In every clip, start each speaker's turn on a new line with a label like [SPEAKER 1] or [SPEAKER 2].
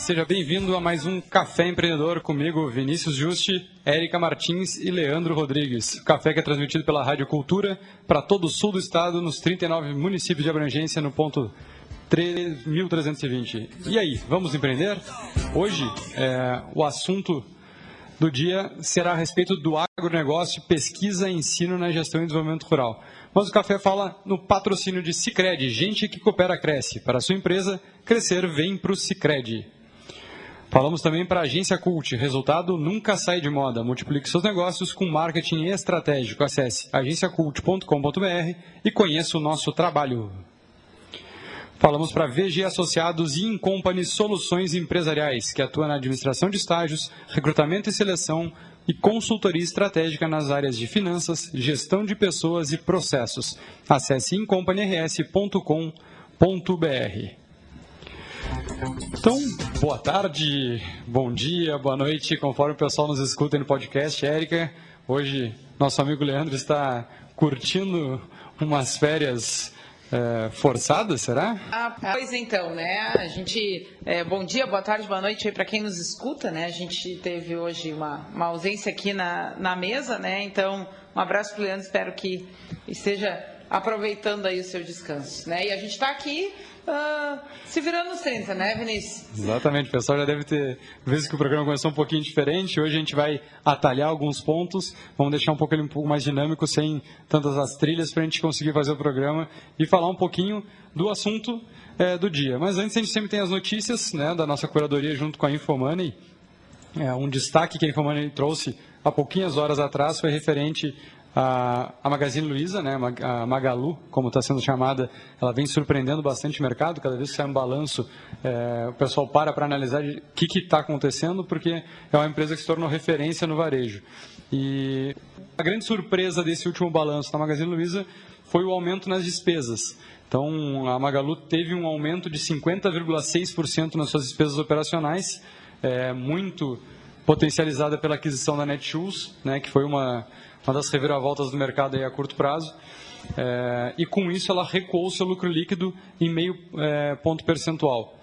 [SPEAKER 1] seja bem-vindo a mais um Café Empreendedor comigo, Vinícius Juste, Érica Martins e Leandro Rodrigues. O café que é transmitido pela Rádio Cultura para todo o sul do estado, nos 39 municípios de abrangência, no ponto 1320. E aí, vamos empreender? Hoje, é, o assunto do dia será a respeito do agronegócio, pesquisa e ensino na gestão e desenvolvimento rural. Mas o café fala no patrocínio de Cicred, gente que coopera cresce. Para a sua empresa crescer, vem para o Cicred. Falamos também para a agência Cult. Resultado nunca sai de moda. Multiplique seus negócios com marketing estratégico. Acesse agenciacult.com.br e conheça o nosso trabalho. Falamos para VG Associados e Incompany Soluções Empresariais, que atua na administração de estágios, recrutamento e seleção e consultoria estratégica nas áreas de finanças, gestão de pessoas e processos. Acesse incompanyrs.com.br. Então, boa tarde, bom dia, boa noite, conforme o pessoal nos escuta no podcast, Érica. Hoje, nosso amigo Leandro está curtindo umas férias é, será?
[SPEAKER 2] Ah, pois então, né? A gente. É, bom dia, boa tarde, boa noite para quem nos escuta, né? A gente teve hoje uma, uma ausência aqui na, na mesa, né? Então, um abraço para o Leandro, espero que esteja aproveitando aí o seu descanso, né? E a gente está aqui uh, se virando 30, né, Vinícius?
[SPEAKER 1] Exatamente, o pessoal já deve ter visto que o programa começou um pouquinho diferente. Hoje a gente vai atalhar alguns pontos, vamos deixar um pouco ele um pouco mais dinâmico, sem tantas as trilhas, para a gente conseguir fazer o programa e falar um pouquinho do assunto é, do dia. Mas antes a gente sempre tem as notícias né, da nossa curadoria junto com a Infomoney. É, um destaque que a Infomoney trouxe há pouquinhas horas atrás foi referente a, Magazine Luiza, né, a Magalu, como está sendo chamada, ela vem surpreendendo bastante o mercado. Cada vez que sai um balanço, é, o pessoal para para analisar o que está acontecendo, porque é uma empresa que se tornou referência no varejo. E a grande surpresa desse último balanço da Magazine Luiza foi o aumento nas despesas. Então, a Magalu teve um aumento de 50,6% nas suas despesas operacionais, é, muito potencializada pela aquisição da Netshoes, né, que foi uma uma das reviravoltas do mercado aí a curto prazo. É, e com isso ela recuou seu lucro líquido em meio é, ponto percentual.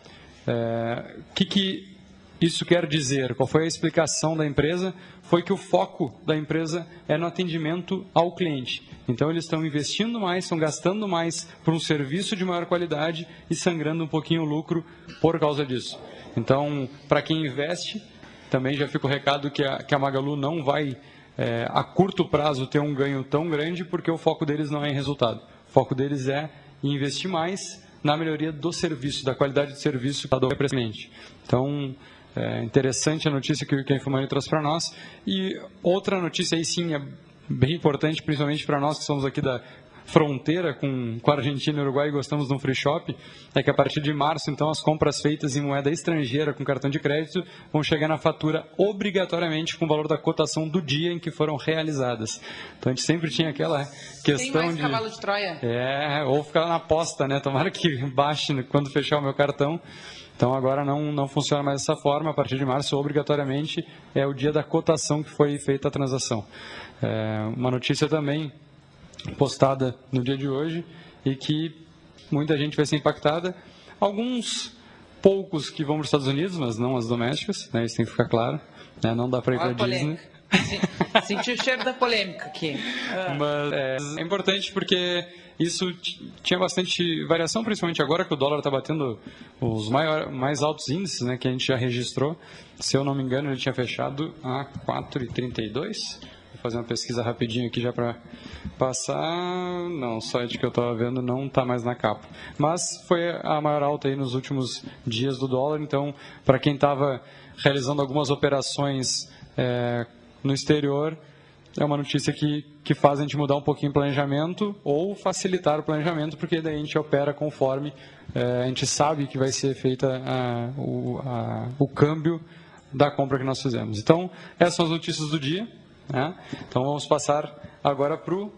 [SPEAKER 1] O é, que, que isso quer dizer? Qual foi a explicação da empresa? Foi que o foco da empresa é no atendimento ao cliente. Então eles estão investindo mais, estão gastando mais por um serviço de maior qualidade e sangrando um pouquinho o lucro por causa disso. Então, para quem investe, também já fica o recado que a, que a Magalu não vai é, a curto prazo ter um ganho tão grande porque o foco deles não é em resultado. O foco deles é investir mais na melhoria do serviço, da qualidade de serviço para o cliente. Então, é interessante a notícia que, que a trouxe para nós. E outra notícia aí sim é bem importante, principalmente para nós que somos aqui da fronteira com, com a Argentina e Uruguai e gostamos de um free shop, é que a partir de março, então, as compras feitas em moeda estrangeira com cartão de crédito vão chegar na fatura obrigatoriamente com o valor da cotação do dia em que foram realizadas. Então a gente sempre tinha aquela questão Tem mais de.
[SPEAKER 2] cavalo de Troia.
[SPEAKER 1] É, ou ficar na aposta, né? Tomara que baixe quando fechar o meu cartão. Então agora não, não funciona mais dessa forma. A partir de março, obrigatoriamente, é o dia da cotação que foi feita a transação. É, uma notícia também postada no dia de hoje e que muita gente vai ser impactada. Alguns poucos que vão para os Estados Unidos, mas não as domésticas, né, isso tem que ficar claro. Né, não dá para ir para a Disney.
[SPEAKER 2] Senti o cheiro da polêmica aqui.
[SPEAKER 1] Ah. Mas é, é, importante porque isso tinha bastante variação, principalmente agora que o dólar está batendo os maior, mais altos índices né, que a gente já registrou. Se eu não me engano, ele tinha fechado a 4,32 fazer uma pesquisa rapidinho aqui já para passar. Não, o site que eu estava vendo não está mais na capa. Mas foi a maior alta aí nos últimos dias do dólar, então para quem estava realizando algumas operações é, no exterior, é uma notícia que, que faz a gente mudar um pouquinho o planejamento ou facilitar o planejamento, porque daí a gente opera conforme é, a gente sabe que vai ser feita a, o, a, o câmbio da compra que nós fizemos. Então, essas são as notícias do dia. Né? Então vamos passar agora para o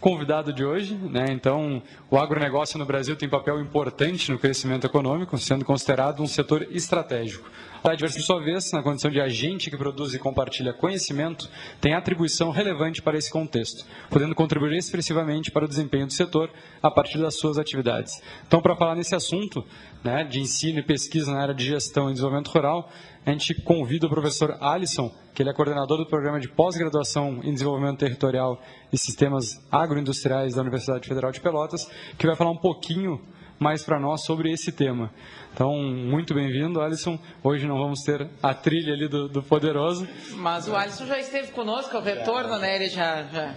[SPEAKER 1] convidado de hoje. Né? Então, o agronegócio no Brasil tem papel importante no crescimento econômico, sendo considerado um setor estratégico. A diversidade, por sua vez, na condição de agente que produz e compartilha conhecimento, tem atribuição relevante para esse contexto, podendo contribuir expressivamente para o desempenho do setor a partir das suas atividades. Então, para falar nesse assunto né, de ensino e pesquisa na área de gestão e desenvolvimento rural, a gente convida o professor Alisson, que ele é coordenador do programa de pós-graduação em desenvolvimento territorial e sistemas agroindustriais da Universidade Federal de Pelotas, que vai falar um pouquinho mais para nós sobre esse tema. Então, muito bem-vindo, Alisson. Hoje não vamos ter a trilha ali do, do Poderoso.
[SPEAKER 2] Mas o Alisson já esteve conosco, o retorno, né? Ele já, já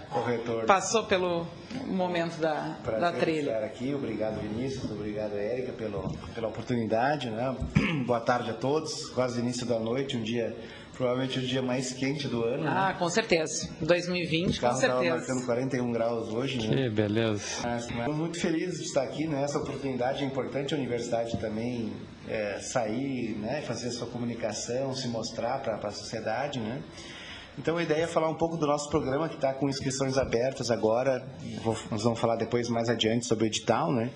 [SPEAKER 2] passou pelo momento da, da trilha.
[SPEAKER 3] estar aqui. Obrigado, Vinícius. Obrigado, Érica, pelo, pela oportunidade. Né? Boa tarde a todos. Quase início da noite, um dia provavelmente o dia mais quente do ano.
[SPEAKER 2] Ah, né? com certeza. 2020, com certeza.
[SPEAKER 3] marcando 41 graus hoje, né?
[SPEAKER 1] Que beleza.
[SPEAKER 3] Mas, mas muito feliz de estar aqui, né? Essa oportunidade é importante a universidade também é, sair, né? Fazer a sua comunicação, se mostrar para a sociedade, né? Então a ideia é falar um pouco do nosso programa que está com inscrições abertas agora. Vou, nós vamos falar depois mais adiante sobre o edital, né?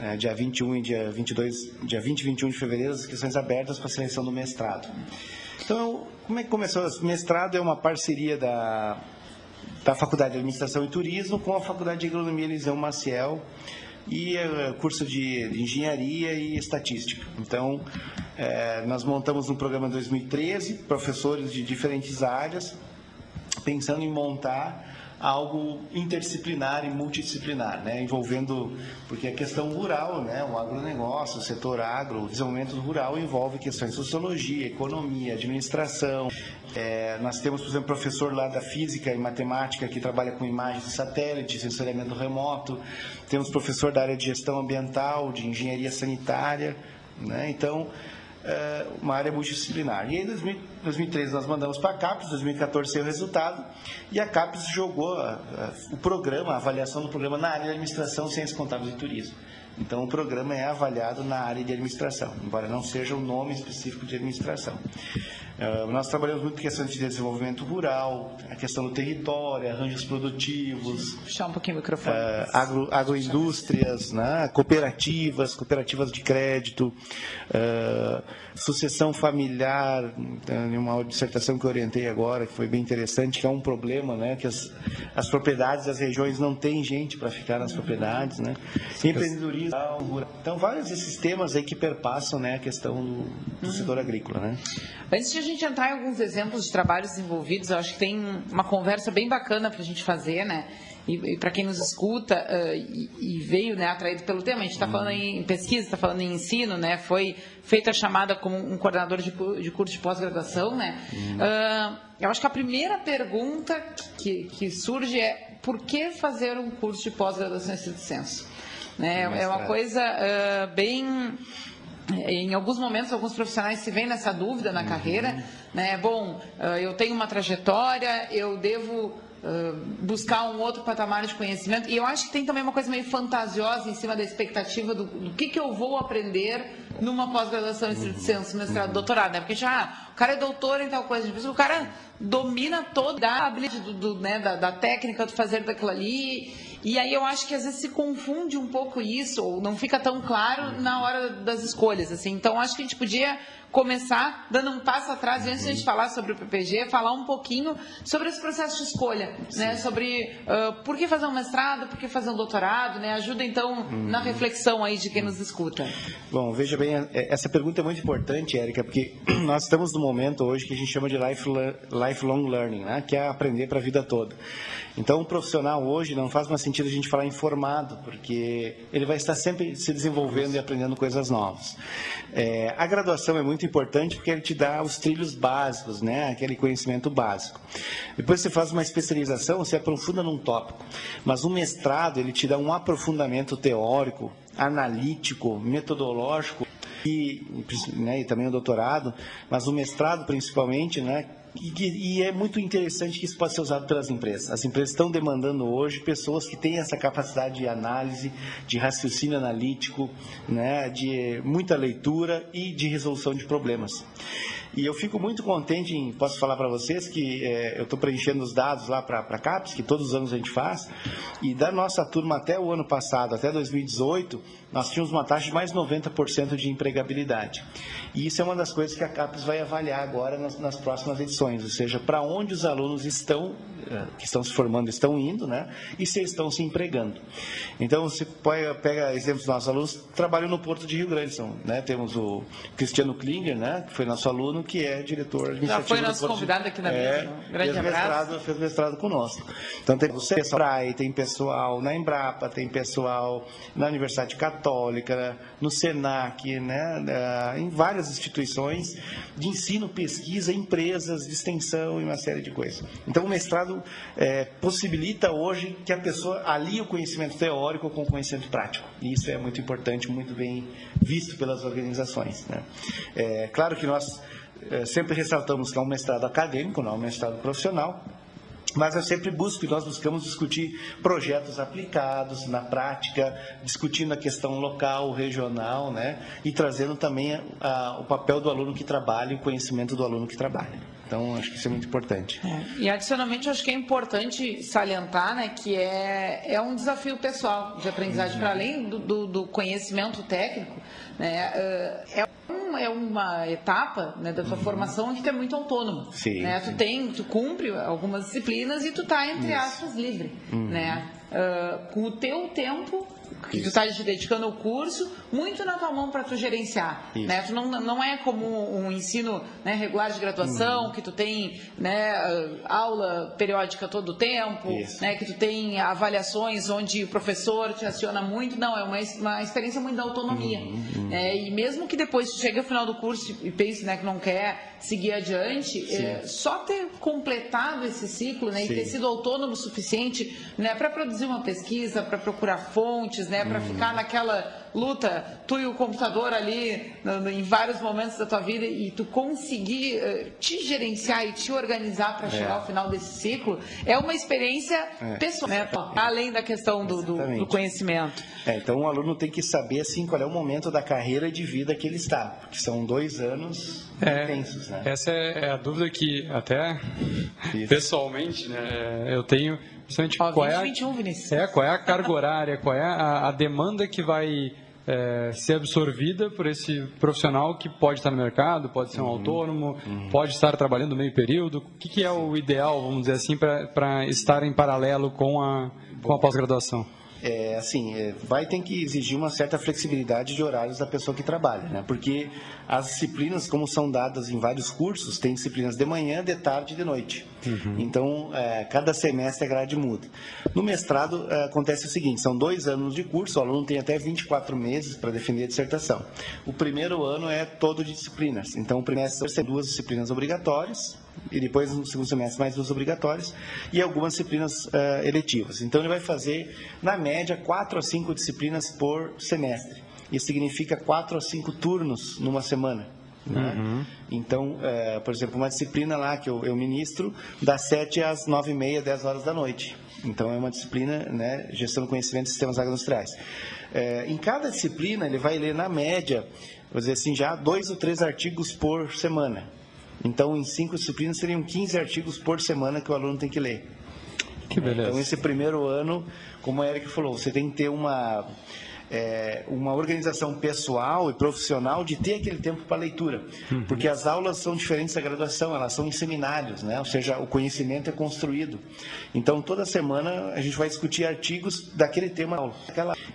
[SPEAKER 3] É, dia 21 e dia 22, dia 20 e 21 de fevereiro, as inscrições abertas para a seleção do mestrado. Então, como é que começou? O mestrado é uma parceria da, da Faculdade de Administração e Turismo com a Faculdade de Agronomia Eliseu Maciel e é, curso de Engenharia e Estatística. Então, é, nós montamos um programa em 2013, professores de diferentes áreas, pensando em montar algo interdisciplinar e multidisciplinar, né, envolvendo, porque a questão rural, né, o agronegócio, o setor agro, o desenvolvimento rural envolve questões de sociologia, economia, administração. É, nós temos, por exemplo, professor lá da física e matemática que trabalha com imagens de satélite, sensoriamento remoto. Temos professor da área de gestão ambiental, de engenharia sanitária, né, então é, uma área multidisciplinar. E em 2013 nós mandamos para a CAPES, 2014 saiu o resultado, e a CAPES jogou o programa, a avaliação do programa na área de administração, ciências contábeis e turismo. Então, o programa é avaliado na área de administração, embora não seja o nome específico de administração. Uh, nós trabalhamos muito questões de desenvolvimento rural, a questão do território, arranjos produtivos.
[SPEAKER 2] Puxar um pouquinho o microfone. Uh,
[SPEAKER 3] agro, agroindústrias, né, cooperativas, cooperativas de crédito, uh, sucessão familiar, uma dissertação que eu orientei agora, que foi bem interessante, que é um problema, né, que as, as propriedades das regiões não têm gente para ficar nas propriedades, né. Empreendedorismo, então vários desses temas aí que perpassam, né, a questão do, do setor agrícola, né.
[SPEAKER 2] Antes de gente entrar em alguns exemplos de trabalhos desenvolvidos, eu acho que tem uma conversa bem bacana para a gente fazer, né? E, e para quem nos escuta uh, e, e, veio né, atraído pelo tema, a gente está uhum. falando em pesquisa, está falando em ensino, né? Foi feita a chamada como um coordenador de, de curso de pós-graduação, né? Uhum. Uh, eu acho que a primeira pergunta que, que surge é por que fazer um curso de pós-graduação em senso? Né? É uma coisa uh, bem em alguns momentos, alguns profissionais se veem nessa dúvida na uhum. carreira, né? Bom, ah, eu tenho uma trajetória, eu devo uh, buscar um outro patamar de conhecimento. E eu acho que tem também uma coisa meio fantasiosa em cima da expectativa do, do que, que eu vou aprender numa pós-graduação em estrito senso, mestrado, doutorado, né? Porque já, ah, o cara é doutor em tal coisa, o cara domina toda a habilidade do, do, né, da, da técnica do fazer daquilo ali e aí eu acho que às vezes se confunde um pouco isso, ou não fica tão claro na hora das escolhas, assim. Então acho que a gente podia começar dando um passo atrás, antes de a gente falar sobre o PPG, falar um pouquinho sobre esse processo de escolha, né? Sobre uh, por que fazer um mestrado, por que fazer um doutorado, né? Ajuda então uhum. na reflexão aí de quem nos escuta.
[SPEAKER 3] Bom, veja bem, é, essa pergunta é muito importante, Érica, porque nós estamos no momento hoje que a gente chama de lifelong learning, né? Que é aprender para a vida toda. Então, um profissional hoje não faz mais sentido a gente falar informado, porque ele vai estar sempre se desenvolvendo e aprendendo coisas novas. É, a graduação é muito importante porque ele te dá os trilhos básicos, né? aquele conhecimento básico. Depois você faz uma especialização, você aprofunda num tópico. Mas o mestrado, ele te dá um aprofundamento teórico, analítico, metodológico e, né, e também o doutorado, mas o mestrado principalmente, né, e, e, é muito interessante que isso pode ser usado pelas empresas. As empresas estão demandando hoje pessoas que têm essa capacidade de análise, de raciocínio analítico, né, de muita leitura e de resolução de problemas. E eu fico muito contente em, posso falar para vocês que é, eu estou preenchendo os dados lá para a CAPES, que todos os anos a gente faz, e da nossa turma até o ano passado, até 2018, nós tínhamos uma taxa de mais de 90% de empregabilidade. E isso é uma das coisas que a CAPES vai avaliar agora nas, nas próximas edições, ou seja, para onde os alunos estão, eh, que estão se formando, estão indo, né? E se estão se empregando. Então, você pega exemplos dos nossos alunos que trabalham no Porto de Rio Grande, são, né? Temos o Cristiano Klinger, né? Que foi nosso aluno, que é diretor
[SPEAKER 2] administrativo. Já foi nosso convidado aqui na
[SPEAKER 3] é, mesa. Um grande fez abraço. Mestrado, fez mestrado conosco. Então, tem o pessoal, tem pessoal na Embrapa, tem pessoal na Universidade Católica, no SENAC, né? Em várias instituições de ensino, pesquisa, empresas de extensão e uma série de coisas. Então, o mestrado é, possibilita hoje que a pessoa alie o conhecimento teórico com o conhecimento prático. E isso é muito importante, muito bem visto pelas organizações. Né? É, claro que nós é, sempre ressaltamos que é um mestrado acadêmico, não é um mestrado profissional, mas eu sempre busco e nós buscamos discutir projetos aplicados na prática, discutindo a questão local, regional, né? E trazendo também a, o papel do aluno que trabalha e o conhecimento do aluno que trabalha. Então, acho que isso é muito importante.
[SPEAKER 2] É. E, adicionalmente, acho que é importante salientar né, que é, é um desafio pessoal de aprendizagem, uhum. para além do, do, do, conhecimento técnico, né, é, é uma etapa né, da tua uhum. formação onde tu é muito autônomo. Sim, né? sim. Tu, tem, tu cumpre algumas disciplinas e tu está, entre isso. aspas, livre. Uhum. Né? Uh, com o teu tempo que tu está te dedicando ao curso, muito na tua mão para tu gerenciar. Né? Tu não, não é como um ensino né, regular de graduação, uhum. que tu tem né, aula periódica todo o tempo, né, que tu tem avaliações onde o professor te aciona muito. Não, é uma, uma experiência muito da autonomia. Uhum, uhum. É, e mesmo que depois tu chegue ao final do curso e pense né, que não quer seguir adiante, é, só ter completado esse ciclo né, e ter sido autônomo o suficiente né, para produzir uma pesquisa, para procurar fontes, né, para uhum. ficar naquela luta, tu e o computador ali em vários momentos da tua vida e tu conseguir uh, te gerenciar e te organizar para chegar é. ao final desse ciclo, é uma experiência é. pessoal, né? além da questão do, do, do conhecimento.
[SPEAKER 3] É, então o aluno tem que saber assim qual é o momento da carreira de vida que ele está, porque são dois anos é, intensos. Né?
[SPEAKER 1] Essa é, é a dúvida que até Isso. pessoalmente né, eu tenho
[SPEAKER 2] Principalmente Ó, qual, 20, é a, 21, Vinícius.
[SPEAKER 1] é, qual é a carga horária, qual é a, a demanda que vai é, ser absorvida por esse profissional que pode estar no mercado, pode ser um uhum, autônomo, uhum. pode estar trabalhando meio período. O que, que é o ideal, vamos dizer assim, para estar em paralelo com a, com a pós-graduação?
[SPEAKER 3] É, assim, é, vai ter que exigir uma certa flexibilidade de horários da pessoa que trabalha, né? Porque as disciplinas, como são dadas em vários cursos, tem disciplinas de manhã, de tarde e de noite. Uhum. Então, é, cada semestre a grade muda. No mestrado, é, acontece o seguinte, são dois anos de curso, o aluno tem até 24 meses para defender a dissertação. O primeiro ano é todo de disciplinas. Então, o primeiro semestre tem duas disciplinas obrigatórias, e depois no segundo semestre mais duas obrigatórias e algumas disciplinas uh, eletivas. Então ele vai fazer, na média, quatro a cinco disciplinas por semestre. Isso significa quatro a cinco turnos numa semana. Né? Uhum. Então, uh, por exemplo, uma disciplina lá que eu, eu ministro, das sete às nove e meia, dez horas da noite. Então, é uma disciplina, né, gestão do conhecimento de sistemas agroindustriais. Uh, em cada disciplina, ele vai ler, na média, vou dizer assim, já dois ou três artigos por semana. Então, em cinco disciplinas, seriam 15 artigos por semana que o aluno tem que ler.
[SPEAKER 1] Que beleza.
[SPEAKER 3] Então, esse primeiro ano, como a Eric falou, você tem que ter uma é, uma organização pessoal e profissional de ter aquele tempo para leitura. Uhum. Porque as aulas são diferentes da graduação, elas são em seminários, né? ou seja, o conhecimento é construído. Então, toda semana a gente vai discutir artigos daquele tema.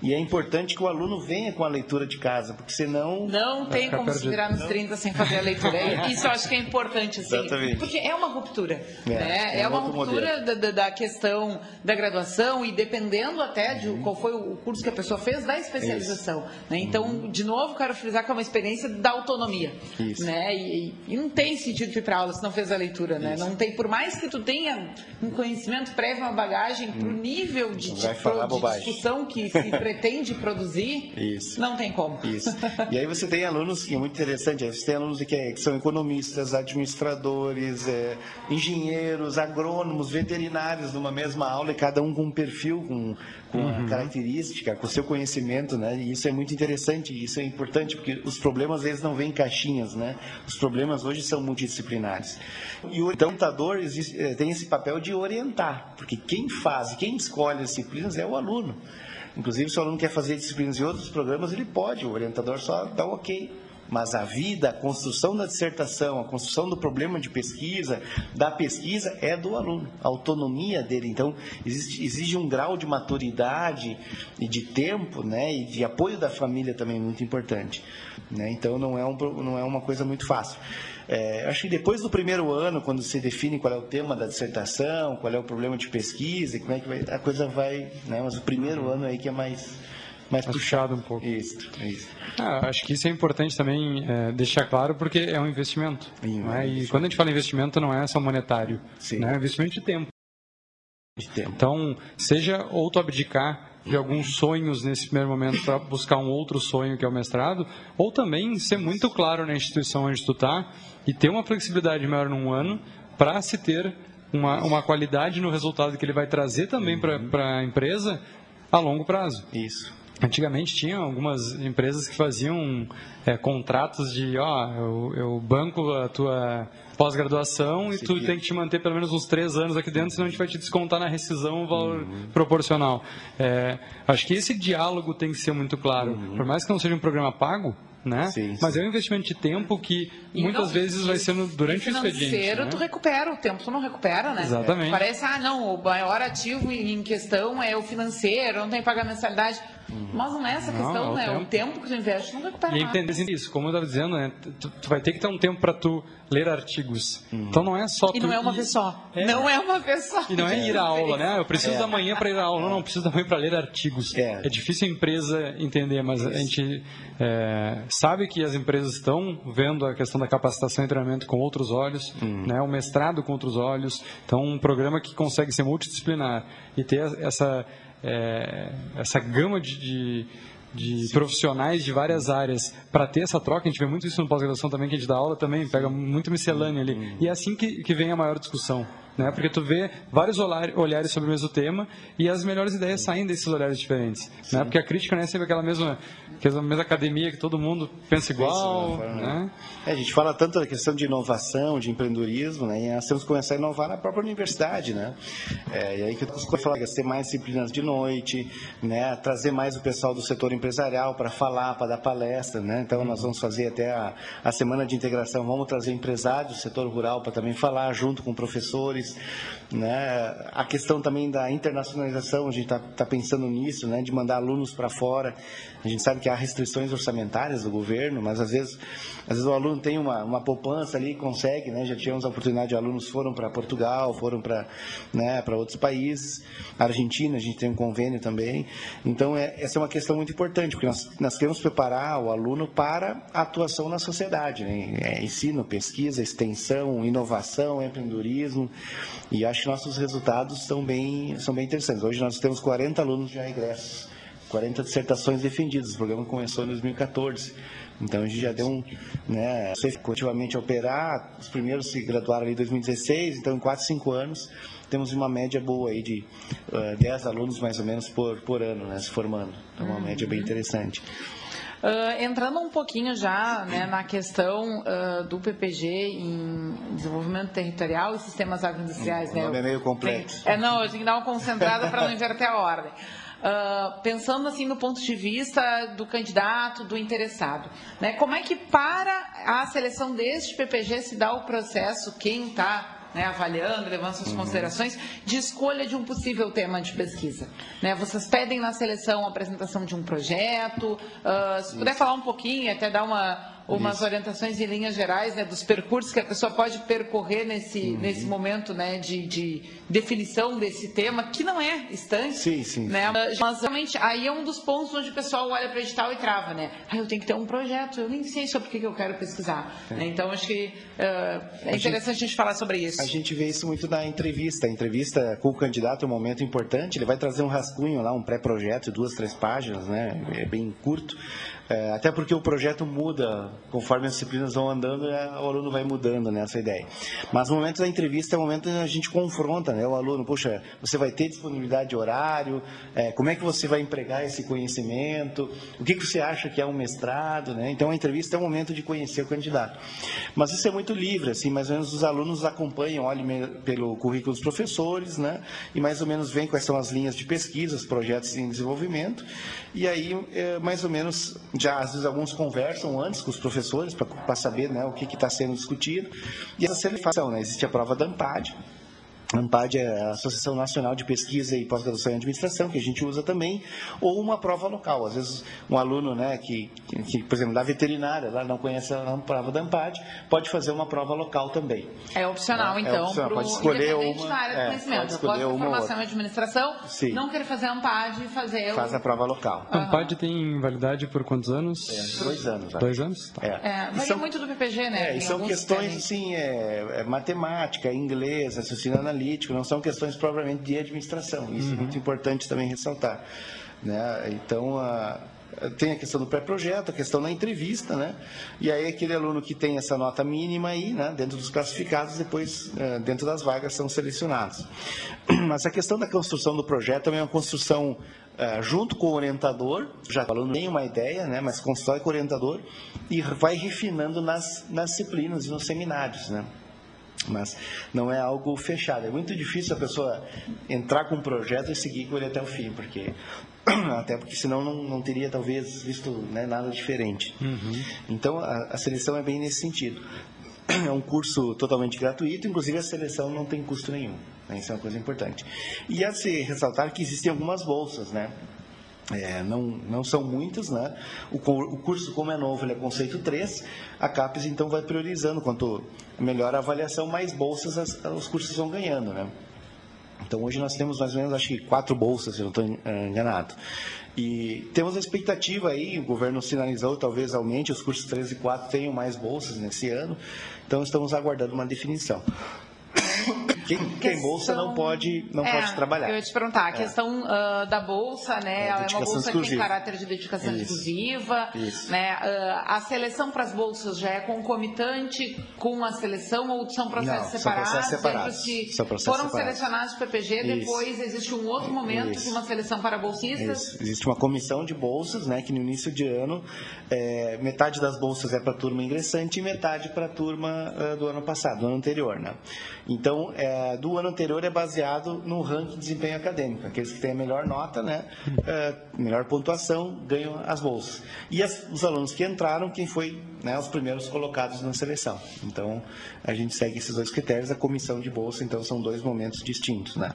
[SPEAKER 3] E é importante que o aluno venha com a leitura de casa, porque senão.
[SPEAKER 2] Não tem como se virar nos 30 sem fazer a leitura. Isso eu acho que é importante, assim. Exatamente. Porque é uma ruptura. É, né? é, é uma ruptura da, da, questão da graduação e dependendo até de uhum. qual foi o curso que a pessoa fez, da especialização. Né? Então, uhum. de novo, quero frisar que é uma experiência da autonomia. Isso. Né? E, e não tem sentido ir para aula se não fez a leitura. Né? Não tem, por mais que tu tenha um conhecimento prévio, uma bagagem, hum. para o nível de, de, de discussão que se pretende produzir, Isso. não tem como.
[SPEAKER 3] Isso. E aí você tem alunos, que é muito interessante, você tem alunos que, é, que são economistas, administradores, é, engenheiros, agrônomos, veterinários numa mesma aula e cada um com um perfil, com, com uhum. característica, com seu conhecimento, né? E isso é muito interessante, isso é importante porque os problemas às vezes não vêm em caixinhas, né? Os problemas hoje são multidisciplinares. E o orientador eh, tem esse papel de orientar, porque quem faz, quem escolhe as disciplinas é o aluno. Inclusive, se o aluno quer fazer disciplinas em outros programas, ele pode, o orientador só dá ok. Mas a vida, a construção da dissertação, a construção do problema de pesquisa, da pesquisa, é do aluno, a autonomia dele. Então, existe, exige um grau de maturidade e de tempo, né, e de apoio da família também muito importante. Né? Então, não é, um, não é uma coisa muito fácil. É, acho que depois do primeiro ano, quando se define qual é o tema da dissertação, qual é o problema de pesquisa, como é que vai, a coisa vai, né? Mas o primeiro ano aí que é mais mais, mais puxado um pouco.
[SPEAKER 1] Isso, isso. Ah, acho que isso é importante também é, deixar claro porque é um investimento. Sim, é? E quando a gente fala investimento não é só monetário, Sim. Né? é investimento de tempo. de tempo. Então, seja ou tu abdicar de alguns sonhos nesse primeiro momento para buscar um outro sonho que é o mestrado, ou também ser muito claro na instituição onde tu está e ter uma flexibilidade maior num ano para se ter uma, uma qualidade no resultado que ele vai trazer também uhum. para a empresa a longo prazo.
[SPEAKER 3] Isso.
[SPEAKER 1] Antigamente tinha algumas empresas que faziam é, contratos de, ó, eu, eu, banco a tua pós-graduação e tu tem que te manter pelo menos uns três anos aqui dentro, senão a gente vai te descontar na rescisão o valor uhum. proporcional. É, acho que esse diálogo tem que ser muito claro. Uhum. Por mais que não seja um programa pago, né? Sim, sim. Mas é um investimento de tempo que e muitas não, vezes vai sendo durante o expediente.
[SPEAKER 2] Financeiro,
[SPEAKER 1] né?
[SPEAKER 2] tu recupera, o tempo tu não recupera, né?
[SPEAKER 1] Exatamente.
[SPEAKER 2] Parece, ah, não, o maior ativo em questão é o financeiro, não tem que pagar mensalidade. Uhum. Mas não é essa não, questão, é o né? Tempo. O tempo que tu investe não recupera.
[SPEAKER 1] E entender isso, como eu estava dizendo, né? Tu, tu, vai ter que ter um tempo para tu ler artigos. Uhum. Então não é só
[SPEAKER 2] E não é uma vez só. É. Não é uma vez só.
[SPEAKER 1] E não é, ir à aula, né? Eu preciso é. da manhã para ir à aula. Não, não, preciso da manhã para ler artigos. É. é difícil a empresa entender, mas isso. a gente é, sabe que as empresas estão vendo a questão da capacitação e treinamento com outros olhos, uhum. né? O mestrado com outros olhos. Então um programa que consegue ser multidisciplinar e ter essa é, essa gama de, de, de profissionais de várias áreas para ter essa troca. A gente vê muito isso no pós-graduação também, que a gente dá aula também, pega muito miscelânea ali. Uhum. E é assim que, que vem a maior discussão né? Porque tu vê vários olhares sobre o mesmo tema e as melhores ideias saem desses olhares diferentes, né? Porque a crítica não é sempre aquela mesma, aquela mesma academia que todo mundo pensa igual, pensa, né?
[SPEAKER 3] É, a gente fala tanto da questão de inovação, de empreendedorismo, né? E nós temos que começar a inovar na própria universidade, né? É, e aí que eu estou falando, ter mais disciplinas de noite, né? Trazer mais o pessoal do setor empresarial para falar, para dar palestra, né? Então nós vamos fazer até a, a semana de integração, vamos trazer empresários do setor rural para também falar junto com professores né? A questão também da internacionalização, a gente está tá pensando nisso, né? De mandar alunos para fora. A gente sabe que há restrições orçamentárias do governo, mas às vezes, às vezes o aluno tem uma, uma poupança ali, consegue, né? Já tivemos a oportunidade de alunos foram para Portugal, foram para né, outros países. Argentina, a gente tem um convênio também. Então, é, essa é uma questão muito importante, porque nós, nós queremos preparar o aluno para a atuação na sociedade. Né? É, ensino, pesquisa, extensão, inovação, empreendedorismo. E acho que nossos resultados são bem, são bem interessantes. Hoje nós temos 40 alunos já ingressos, 40 dissertações defendidas. O programa começou em 2014. Então a gente já deu um, né, continuamente a operar, os primeiros se graduaram ali em 2016, então em 4, 5 anos temos uma média boa aí de uh, 10 alunos mais ou menos por, por ano, né, se formando. Então uma uhum. média bem interessante.
[SPEAKER 2] Uh, entrando um pouquinho já né, na questão uh, do PPG em desenvolvimento territorial e sistemas agroindustriais. O
[SPEAKER 3] né? nome é meio complexo.
[SPEAKER 2] É, não, eu tenho que dar uma concentrada para não inverter a ordem. Uh, pensando assim no ponto de vista do candidato, do interessado, né? Como é que para a seleção deste PPG se dá o processo, quem está né, avaliando, levando suas uhum. considerações, de escolha de um possível tema de pesquisa. Né? Vocês pedem na seleção a apresentação de um projeto, uh, se puder falar um pouquinho, até dar uma, umas Isso. orientações em linhas gerais, né, dos percursos que a pessoa pode percorrer nesse, uhum. nesse momento, né, de, de, definição desse tema, que não é estante.
[SPEAKER 3] Sim, sim.
[SPEAKER 2] Né, mas realmente aí é um dos pontos onde o pessoal olha para edital e trava, né? Ah, eu tenho que ter um projeto, eu nem sei sobre o que eu quero pesquisar. É. Então acho que uh, é interessante a gente, a gente falar sobre isso.
[SPEAKER 3] A gente vê isso muito na entrevista. A entrevista com o candidato é um momento importante. Ele vai trazer um rascunho lá, um pré-projeto, duas, três páginas, né? É bem curto. É, até porque o projeto muda conforme as disciplinas vão andando, é, o aluno vai mudando nessa né, ideia. Mas o momento da entrevista é o momento que a gente confronta né, o aluno. Poxa, você vai ter disponibilidade de horário? É, como é que você vai empregar esse conhecimento? O que, que você acha que é um mestrado? Né? Então a entrevista é o momento de conhecer o candidato. Mas isso é muito livre, assim, mais ou menos os alunos acompanham, olhem pelo currículo dos professores, né? E mais ou menos veem quais são as linhas de pesquisa, os projetos em desenvolvimento. E aí, é, mais ou menos já às vezes alguns conversam antes com os professores para saber né, o que está sendo discutido. E essa seleção, né, existe a prova da AMPAD, a AMPAD é a Associação Nacional de Pesquisa e Pós-Graduação em Administração, que a gente usa também, ou uma prova local. Às vezes, um aluno, né, que, que por exemplo, da veterinária, lá não conhece a prova da AMPAD, pode fazer uma prova local também.
[SPEAKER 2] É opcional, é, então, é opcional.
[SPEAKER 3] pode escolher uma.
[SPEAKER 2] Da área do é, conhecimento. Pode escolher uma formação em administração, Sim. não querer fazer a AMPAD e fazer.
[SPEAKER 3] Faz
[SPEAKER 2] o...
[SPEAKER 3] a prova local.
[SPEAKER 1] A AMPAD tem validade por quantos anos?
[SPEAKER 3] É, dois anos.
[SPEAKER 1] Dois anos?
[SPEAKER 2] Tá. É. É, varia são, muito do PPG, né?
[SPEAKER 3] É, e são questões, assim, é, é matemática, inglês, raciocínio analítico, não são questões propriamente de administração. Isso uhum. é muito importante também ressaltar. Né? Então, a, tem a questão do pré-projeto, a questão da entrevista, né? E aí aquele aluno que tem essa nota mínima aí, né, dentro dos classificados, depois é, dentro das vagas são selecionados. Mas a questão da construção do projeto também é uma construção é, junto com o orientador, já o aluno tem uma ideia, né, mas constrói com o orientador e vai refinando nas, nas disciplinas e nos seminários, né? Mas não é algo fechado. É muito difícil a pessoa entrar com um projeto e seguir com ele até o fim, porque até porque senão não, não teria talvez visto né, nada diferente. Uhum. Então a, a seleção é bem nesse sentido. É um curso totalmente gratuito, inclusive a seleção não tem custo nenhum. Né? Isso é uma coisa importante. E a se ressaltar que existem algumas bolsas, né? É, não, não são muitas, né? O, o, curso, como é novo, ele é conceito 3, a CAPES então vai priorizando. Quanto melhor a avaliação, mais bolsas as, os cursos vão ganhando, né? Então hoje nós temos mais ou menos, acho que quatro bolsas, se não estou eh, enganado. E temos a expectativa aí, o governo sinalizou talvez aumente, os cursos 3 e 4 tenham mais bolsas nesse ano, então estamos aguardando uma definição. Quem tem bolsa não pode, não é, pode trabalhar.
[SPEAKER 2] Eu ia te perguntar, a é. questão uh, da bolsa, né? É, ela é uma bolsa exclusiva. que tem caráter de dedicação Isso. exclusiva. Isso. Né? Uh, a seleção para as bolsas já é concomitante com a seleção ou são processos não, separados? São processos separados. São processos foram separados. selecionados para o PPG, Isso. depois existe um outro momento Isso. de uma seleção para bolsistas?
[SPEAKER 3] Existe uma comissão de bolsas, né? Que no início de ano, é, metade das bolsas é para a turma ingressante e metade para a turma uh, do ano passado, do ano anterior, né? Então, é, do ano anterior é baseado no ranking de desempenho acadêmico. Aqueles que têm a melhor nota, né, é, melhor pontuação, ganham as bolsas. E as, os alunos que entraram, quem foi né, os primeiros colocados na seleção. Então, a gente segue esses dois critérios. A comissão de bolsa, então, são dois momentos distintos. Né?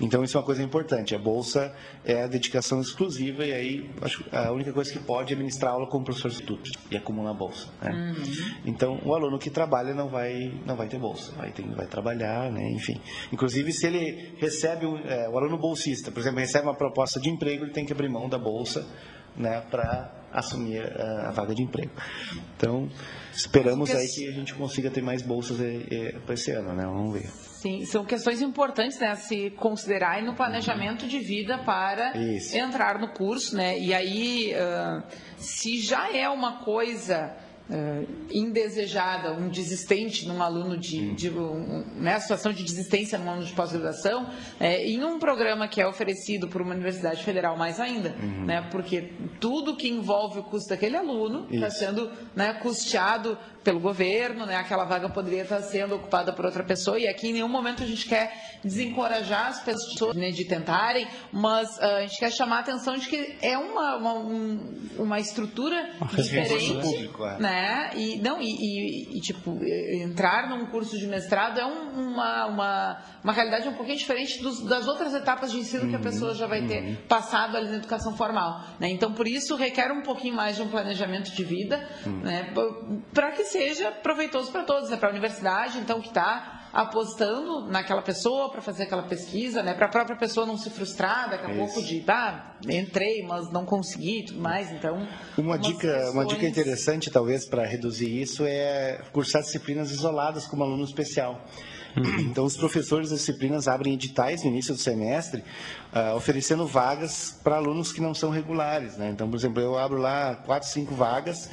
[SPEAKER 3] Então, isso é uma coisa importante. A bolsa é a dedicação exclusiva e aí acho, a única coisa que pode é ministrar aula como professor substituto e acumular bolsa. Né? Uhum. Então, o aluno que trabalha não vai, não vai ter bolsa. Vai, ter, vai trabalhar, né? enfim. Inclusive, se ele recebe, é, o aluno bolsista, por exemplo, recebe uma proposta de emprego, ele tem que abrir mão da bolsa né, para assumir a, a, vaga de emprego. Então, esperamos aí que a gente consiga ter mais bolsas para esse ano, né? Vamos ver.
[SPEAKER 2] Sim, são questões importantes né, a se considerar no planejamento de vida para Isso. entrar no curso, né? E aí, uh, se já é uma coisa uh, indesejada, um desistente num aluno de, de um, né, situação de desistência num aluno de pós-graduação, é, em um programa que é oferecido por uma universidade federal mais ainda, uhum. né, porque tudo que envolve o custo daquele aluno está sendo né, custeado pelo governo, né, aquela vaga poderia estar sendo ocupada por outra pessoa e aqui em nenhum momento a gente quer desencorajar as pessoas né, de tentarem, mas uh, a gente quer chamar a atenção de que é uma, uma, um, uma estrutura diferente, público, é. né? E não e, e, e, tipo entrar num curso de mestrado é um, uma, uma, uma realidade um pouquinho diferente dos, das outras etapas de ensino que a pessoa já vai ter passado ali na educação formal. Né? Então, por isso, requer um pouquinho mais de um planejamento de vida, né? para que seja proveitoso para todos, né? para a universidade, então, que está apostando naquela pessoa para fazer aquela pesquisa, né? Para a própria pessoa não se frustrar daqui a é pouco de, ah, entrei, mas não consegui e tudo mais. Então,
[SPEAKER 3] uma dica, questões... uma dica interessante talvez para reduzir isso é cursar disciplinas isoladas como aluno especial. Uhum. Então, os professores das disciplinas abrem editais no início do semestre, uh, oferecendo vagas para alunos que não são regulares. Né? Então, por exemplo, eu abro lá quatro, cinco vagas,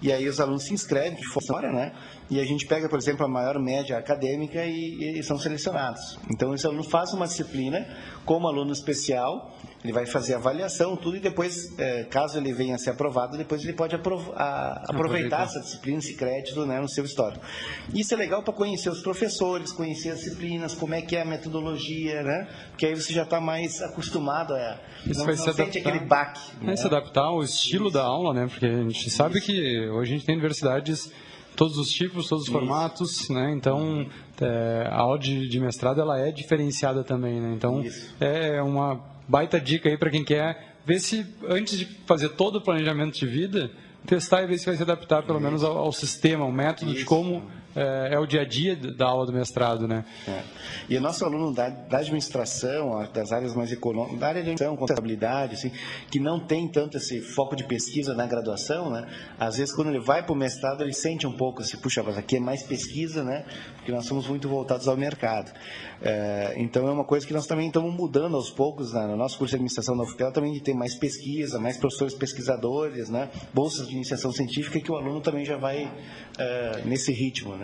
[SPEAKER 3] e aí os alunos se inscrevem de fora, né? e a gente pega, por exemplo, a maior média acadêmica e, e são selecionados. Então, esse aluno faz uma disciplina como aluno especial, ele vai fazer avaliação, tudo, e depois, é, caso ele venha a ser aprovado, depois ele pode aprov a, aproveitar essa disciplina, esse crédito né, no seu histórico. Isso é legal para conhecer os professores, conhecer as disciplinas, como é que é a metodologia, né? Porque aí você já está mais acostumado a...
[SPEAKER 1] Isso não, vai não se adaptar, aquele baque. Né? se adaptar ao estilo Isso. da aula, né? Porque a gente sabe Isso. que hoje a gente tem universidades todos os tipos, todos os Isso. formatos, né? Então, é, a aula de, de, mestrado ela é diferenciada também, né? Então, Isso. é uma baita dica aí para quem quer ver se antes de fazer todo o planejamento de vida, testar e ver se vai se adaptar pelo Isso. menos ao, ao, sistema, ao método de como é, é, o dia a dia da aula do mestrado, né?
[SPEAKER 3] É. E o nosso aluno da, da, administração, das áreas mais econômicas, da área de administração, contabilidade, assim, que não tem tanto esse foco de pesquisa na graduação, né? Às vezes quando ele vai para o mestrado ele sente um pouco assim, puxa, mas aqui é mais pesquisa, né? Porque nós somos muito voltados ao mercado. É, então é uma coisa que nós também estamos mudando aos poucos né? no nosso curso de administração da UFPEL também de ter mais pesquisa, mais professores pesquisadores, né? Bolsas de iniciação científica que o aluno também já vai é, nesse ritmo, né?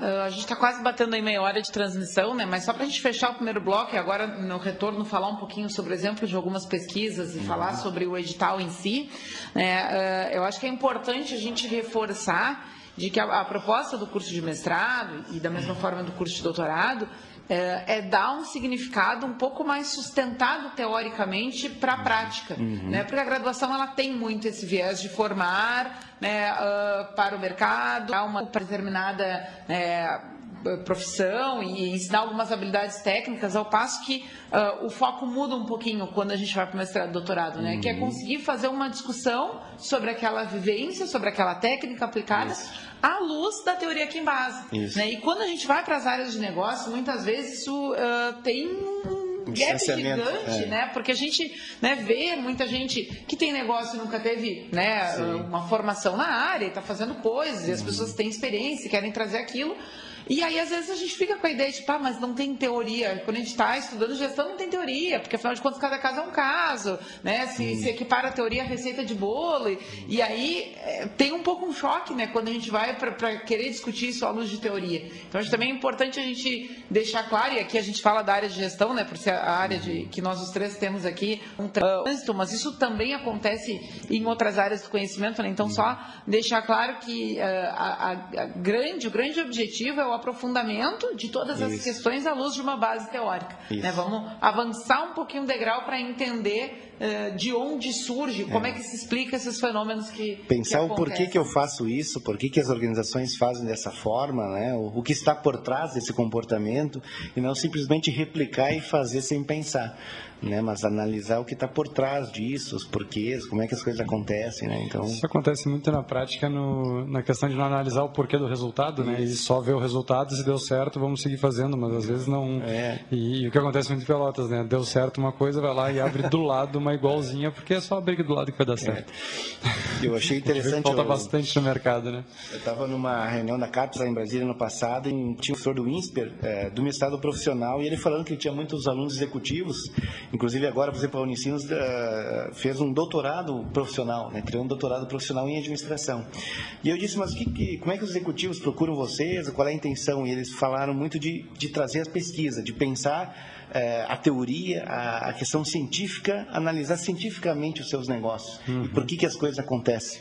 [SPEAKER 2] É, a gente está quase batendo aí meia hora de transmissão, né? Mas só para a gente fechar o primeiro bloco e agora no retorno falar um pouquinho sobre o exemplo de algumas pesquisas e uhum. falar sobre o edital em si, né? É, eu acho que é importante a gente reforçar de que a, a proposta do curso de mestrado e da mesma forma do curso de doutorado é, é, dar um significado um pouco mais sustentado teoricamente para a prática, uhum. né? Porque a graduação ela tem muito esse viés de formar, né, uh, para o mercado, uma determinada é, profissão e ensinar algumas habilidades técnicas, ao passo que uh, o foco muda um pouquinho quando a gente vai para o mestrado e doutorado, né? Uhum. Que é uhum. conseguir fazer uma discussão sobre aquela vivência, sobre aquela técnica aplicada. Isso à luz da teoria que embasa. Né? E quando a gente vai para as áreas de negócio, muitas vezes isso uh, tem um gap gigante, é. né? Porque a gente né, vê muita gente que tem negócio e nunca teve né, uma formação na área, está fazendo coisas, e as uhum. pessoas têm experiência, querem trazer aquilo. E aí, às vezes, a gente fica com a ideia de, pá, mas não tem teoria. Quando a gente está estudando gestão, não tem teoria, porque afinal de contas, cada caso é um caso, né? Se, se equipara a teoria à receita de bolo. E, e aí é, tem um pouco um choque, né? Quando a gente vai para querer discutir isso à luz de teoria. Então, acho também é importante a gente deixar claro, e aqui a gente fala da área de gestão, né? Por ser a área de, que nós os três temos aqui, um trânsito, mas isso também acontece em outras áreas do conhecimento, né? Então, só deixar claro que uh, a, a grande, o grande objetivo é o aprofundamento de todas as Isso. questões à luz de uma base teórica. Né? Vamos avançar um pouquinho o degrau para entender uh, de onde surge, como é. é. que se explica esses fenômenos que
[SPEAKER 3] Pensar
[SPEAKER 2] que
[SPEAKER 3] o porquê que eu faço isso, por que as organizações fazem dessa forma, né? o, o que está por trás desse comportamento, e não simplesmente replicar e fazer sem pensar né? Mas analisar o que está por trás disso, os porquês, como é que as coisas acontecem, né? Então
[SPEAKER 1] isso acontece muito na prática no, na questão de não analisar o porquê do resultado, né? E só ver o resultado, se deu certo, vamos seguir fazendo, mas às vezes não. É. E, e, o que acontece muito em Pelotas, né? Deu certo uma coisa, vai lá e abre do lado uma igualzinha, porque é só abrir do lado que vai dar certo.
[SPEAKER 3] É. Eu achei interessante.
[SPEAKER 1] Falta eu, bastante no mercado, né?
[SPEAKER 3] Eu estava numa reunião da CAPES lá em Brasília no passado e tinha um professor do INSPER, é, do mestrado profissional, e ele falando que ele tinha muitos alunos executivos Inclusive agora, por exemplo, a Unicinos uh, fez um doutorado profissional, né? criou um doutorado profissional em administração. E eu disse, mas que, que, como é que os executivos procuram vocês? Qual é a intenção? E eles falaram muito de, de trazer a pesquisa, de pensar uh, a teoria, a, a, questão científica, analisar cientificamente os seus negócios uhum. e por que, que as coisas acontecem.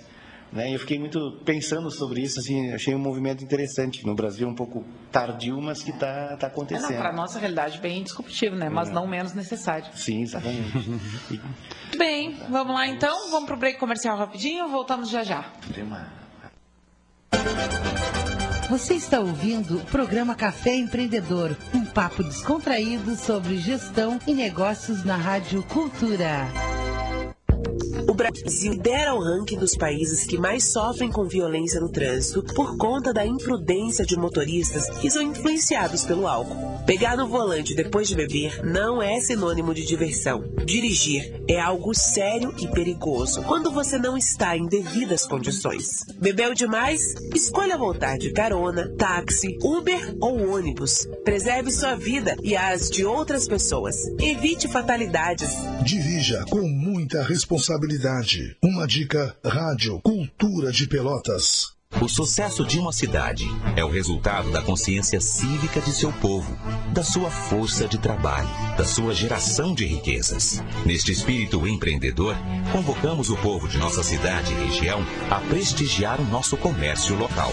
[SPEAKER 3] Né? Eu fiquei muito pensando sobre isso, assim, achei um movimento interessante no Brasil, um pouco tardio, mas que está tá acontecendo. É,
[SPEAKER 2] Para a nossa realidade, bem indiscutível, né? mas é. não menos necessário.
[SPEAKER 3] Sim, exatamente.
[SPEAKER 2] Muito bem, vamos lá então, vamos para o break comercial rapidinho, voltamos já já. Tem uma...
[SPEAKER 4] Você está ouvindo o programa Café Empreendedor, um papo descontraído sobre gestão e negócios na Rádio Cultura.
[SPEAKER 5] O Brasil lidera o ranking dos países que mais sofrem com violência no trânsito por conta da imprudência de motoristas que são influenciados pelo álcool. Pegar no volante depois de beber não é sinônimo de diversão. Dirigir é algo sério e perigoso quando você não está em devidas condições. Bebeu demais? Escolha voltar de carona, táxi, Uber ou ônibus. Preserve sua vida e as de outras pessoas. Evite fatalidades.
[SPEAKER 6] Dirija com muita responsabilidade. Uma dica: Rádio Cultura de Pelotas.
[SPEAKER 7] O sucesso de uma cidade é o resultado da consciência cívica de seu povo, da sua força de trabalho, da sua geração de riquezas. Neste espírito empreendedor, convocamos o povo de nossa cidade e região a prestigiar o nosso comércio local.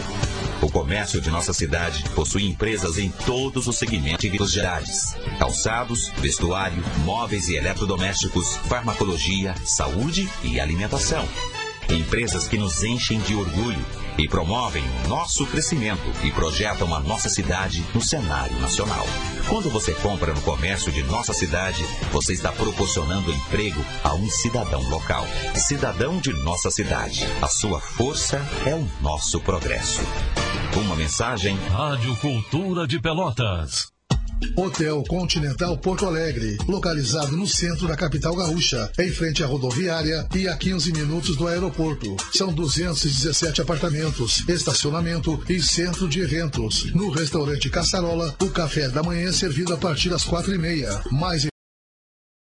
[SPEAKER 7] O comércio de nossa cidade possui empresas em todos os segmentos gerais: calçados, vestuário, móveis e eletrodomésticos, farmacologia, saúde e alimentação. Empresas que nos enchem de orgulho e promovem o nosso crescimento e projetam a nossa cidade no cenário nacional. Quando você compra no comércio de nossa cidade, você está proporcionando emprego a um cidadão local. Cidadão de nossa cidade. A sua força é o nosso progresso. Uma mensagem.
[SPEAKER 8] Rádio Cultura de Pelotas.
[SPEAKER 6] Hotel Continental Porto Alegre, localizado no centro da capital gaúcha, em frente à rodoviária e a 15 minutos do aeroporto. São 217 apartamentos, estacionamento e centro de eventos. No restaurante Caçarola, o café da manhã é servido a partir das quatro e meia. Mais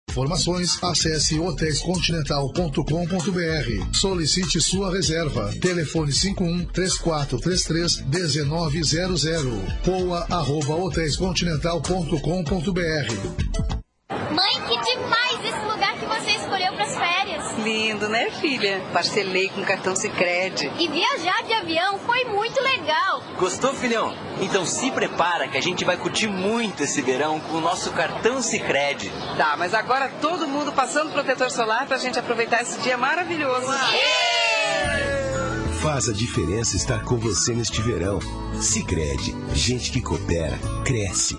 [SPEAKER 6] informações, acesse hotéiscontinental.com.br. Solicite sua reserva. Telefone 51 3433 1900 ou arroba hotéiscontinental.com.br.
[SPEAKER 9] Mãe, que demais esse lugar que você escolheu para as férias.
[SPEAKER 10] Lindo, né, filha? Parcelei com cartão Sicredi.
[SPEAKER 9] E viajar de avião foi muito legal.
[SPEAKER 11] Gostou, filhão? Então se prepara que a gente vai curtir muito esse verão com o nosso cartão Sicredi.
[SPEAKER 10] Tá, mas agora todo mundo passando protetor solar pra gente aproveitar esse dia maravilhoso.
[SPEAKER 12] Faz a diferença estar com você neste verão. Sicredi, gente que coopera, cresce.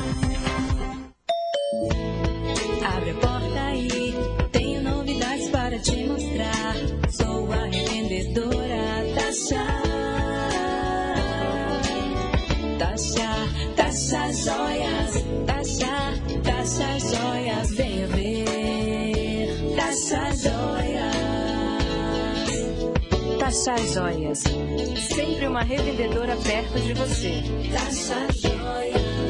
[SPEAKER 13] Tasha Joias.
[SPEAKER 14] Sempre uma revendedora perto de você.
[SPEAKER 13] Tasha Joias.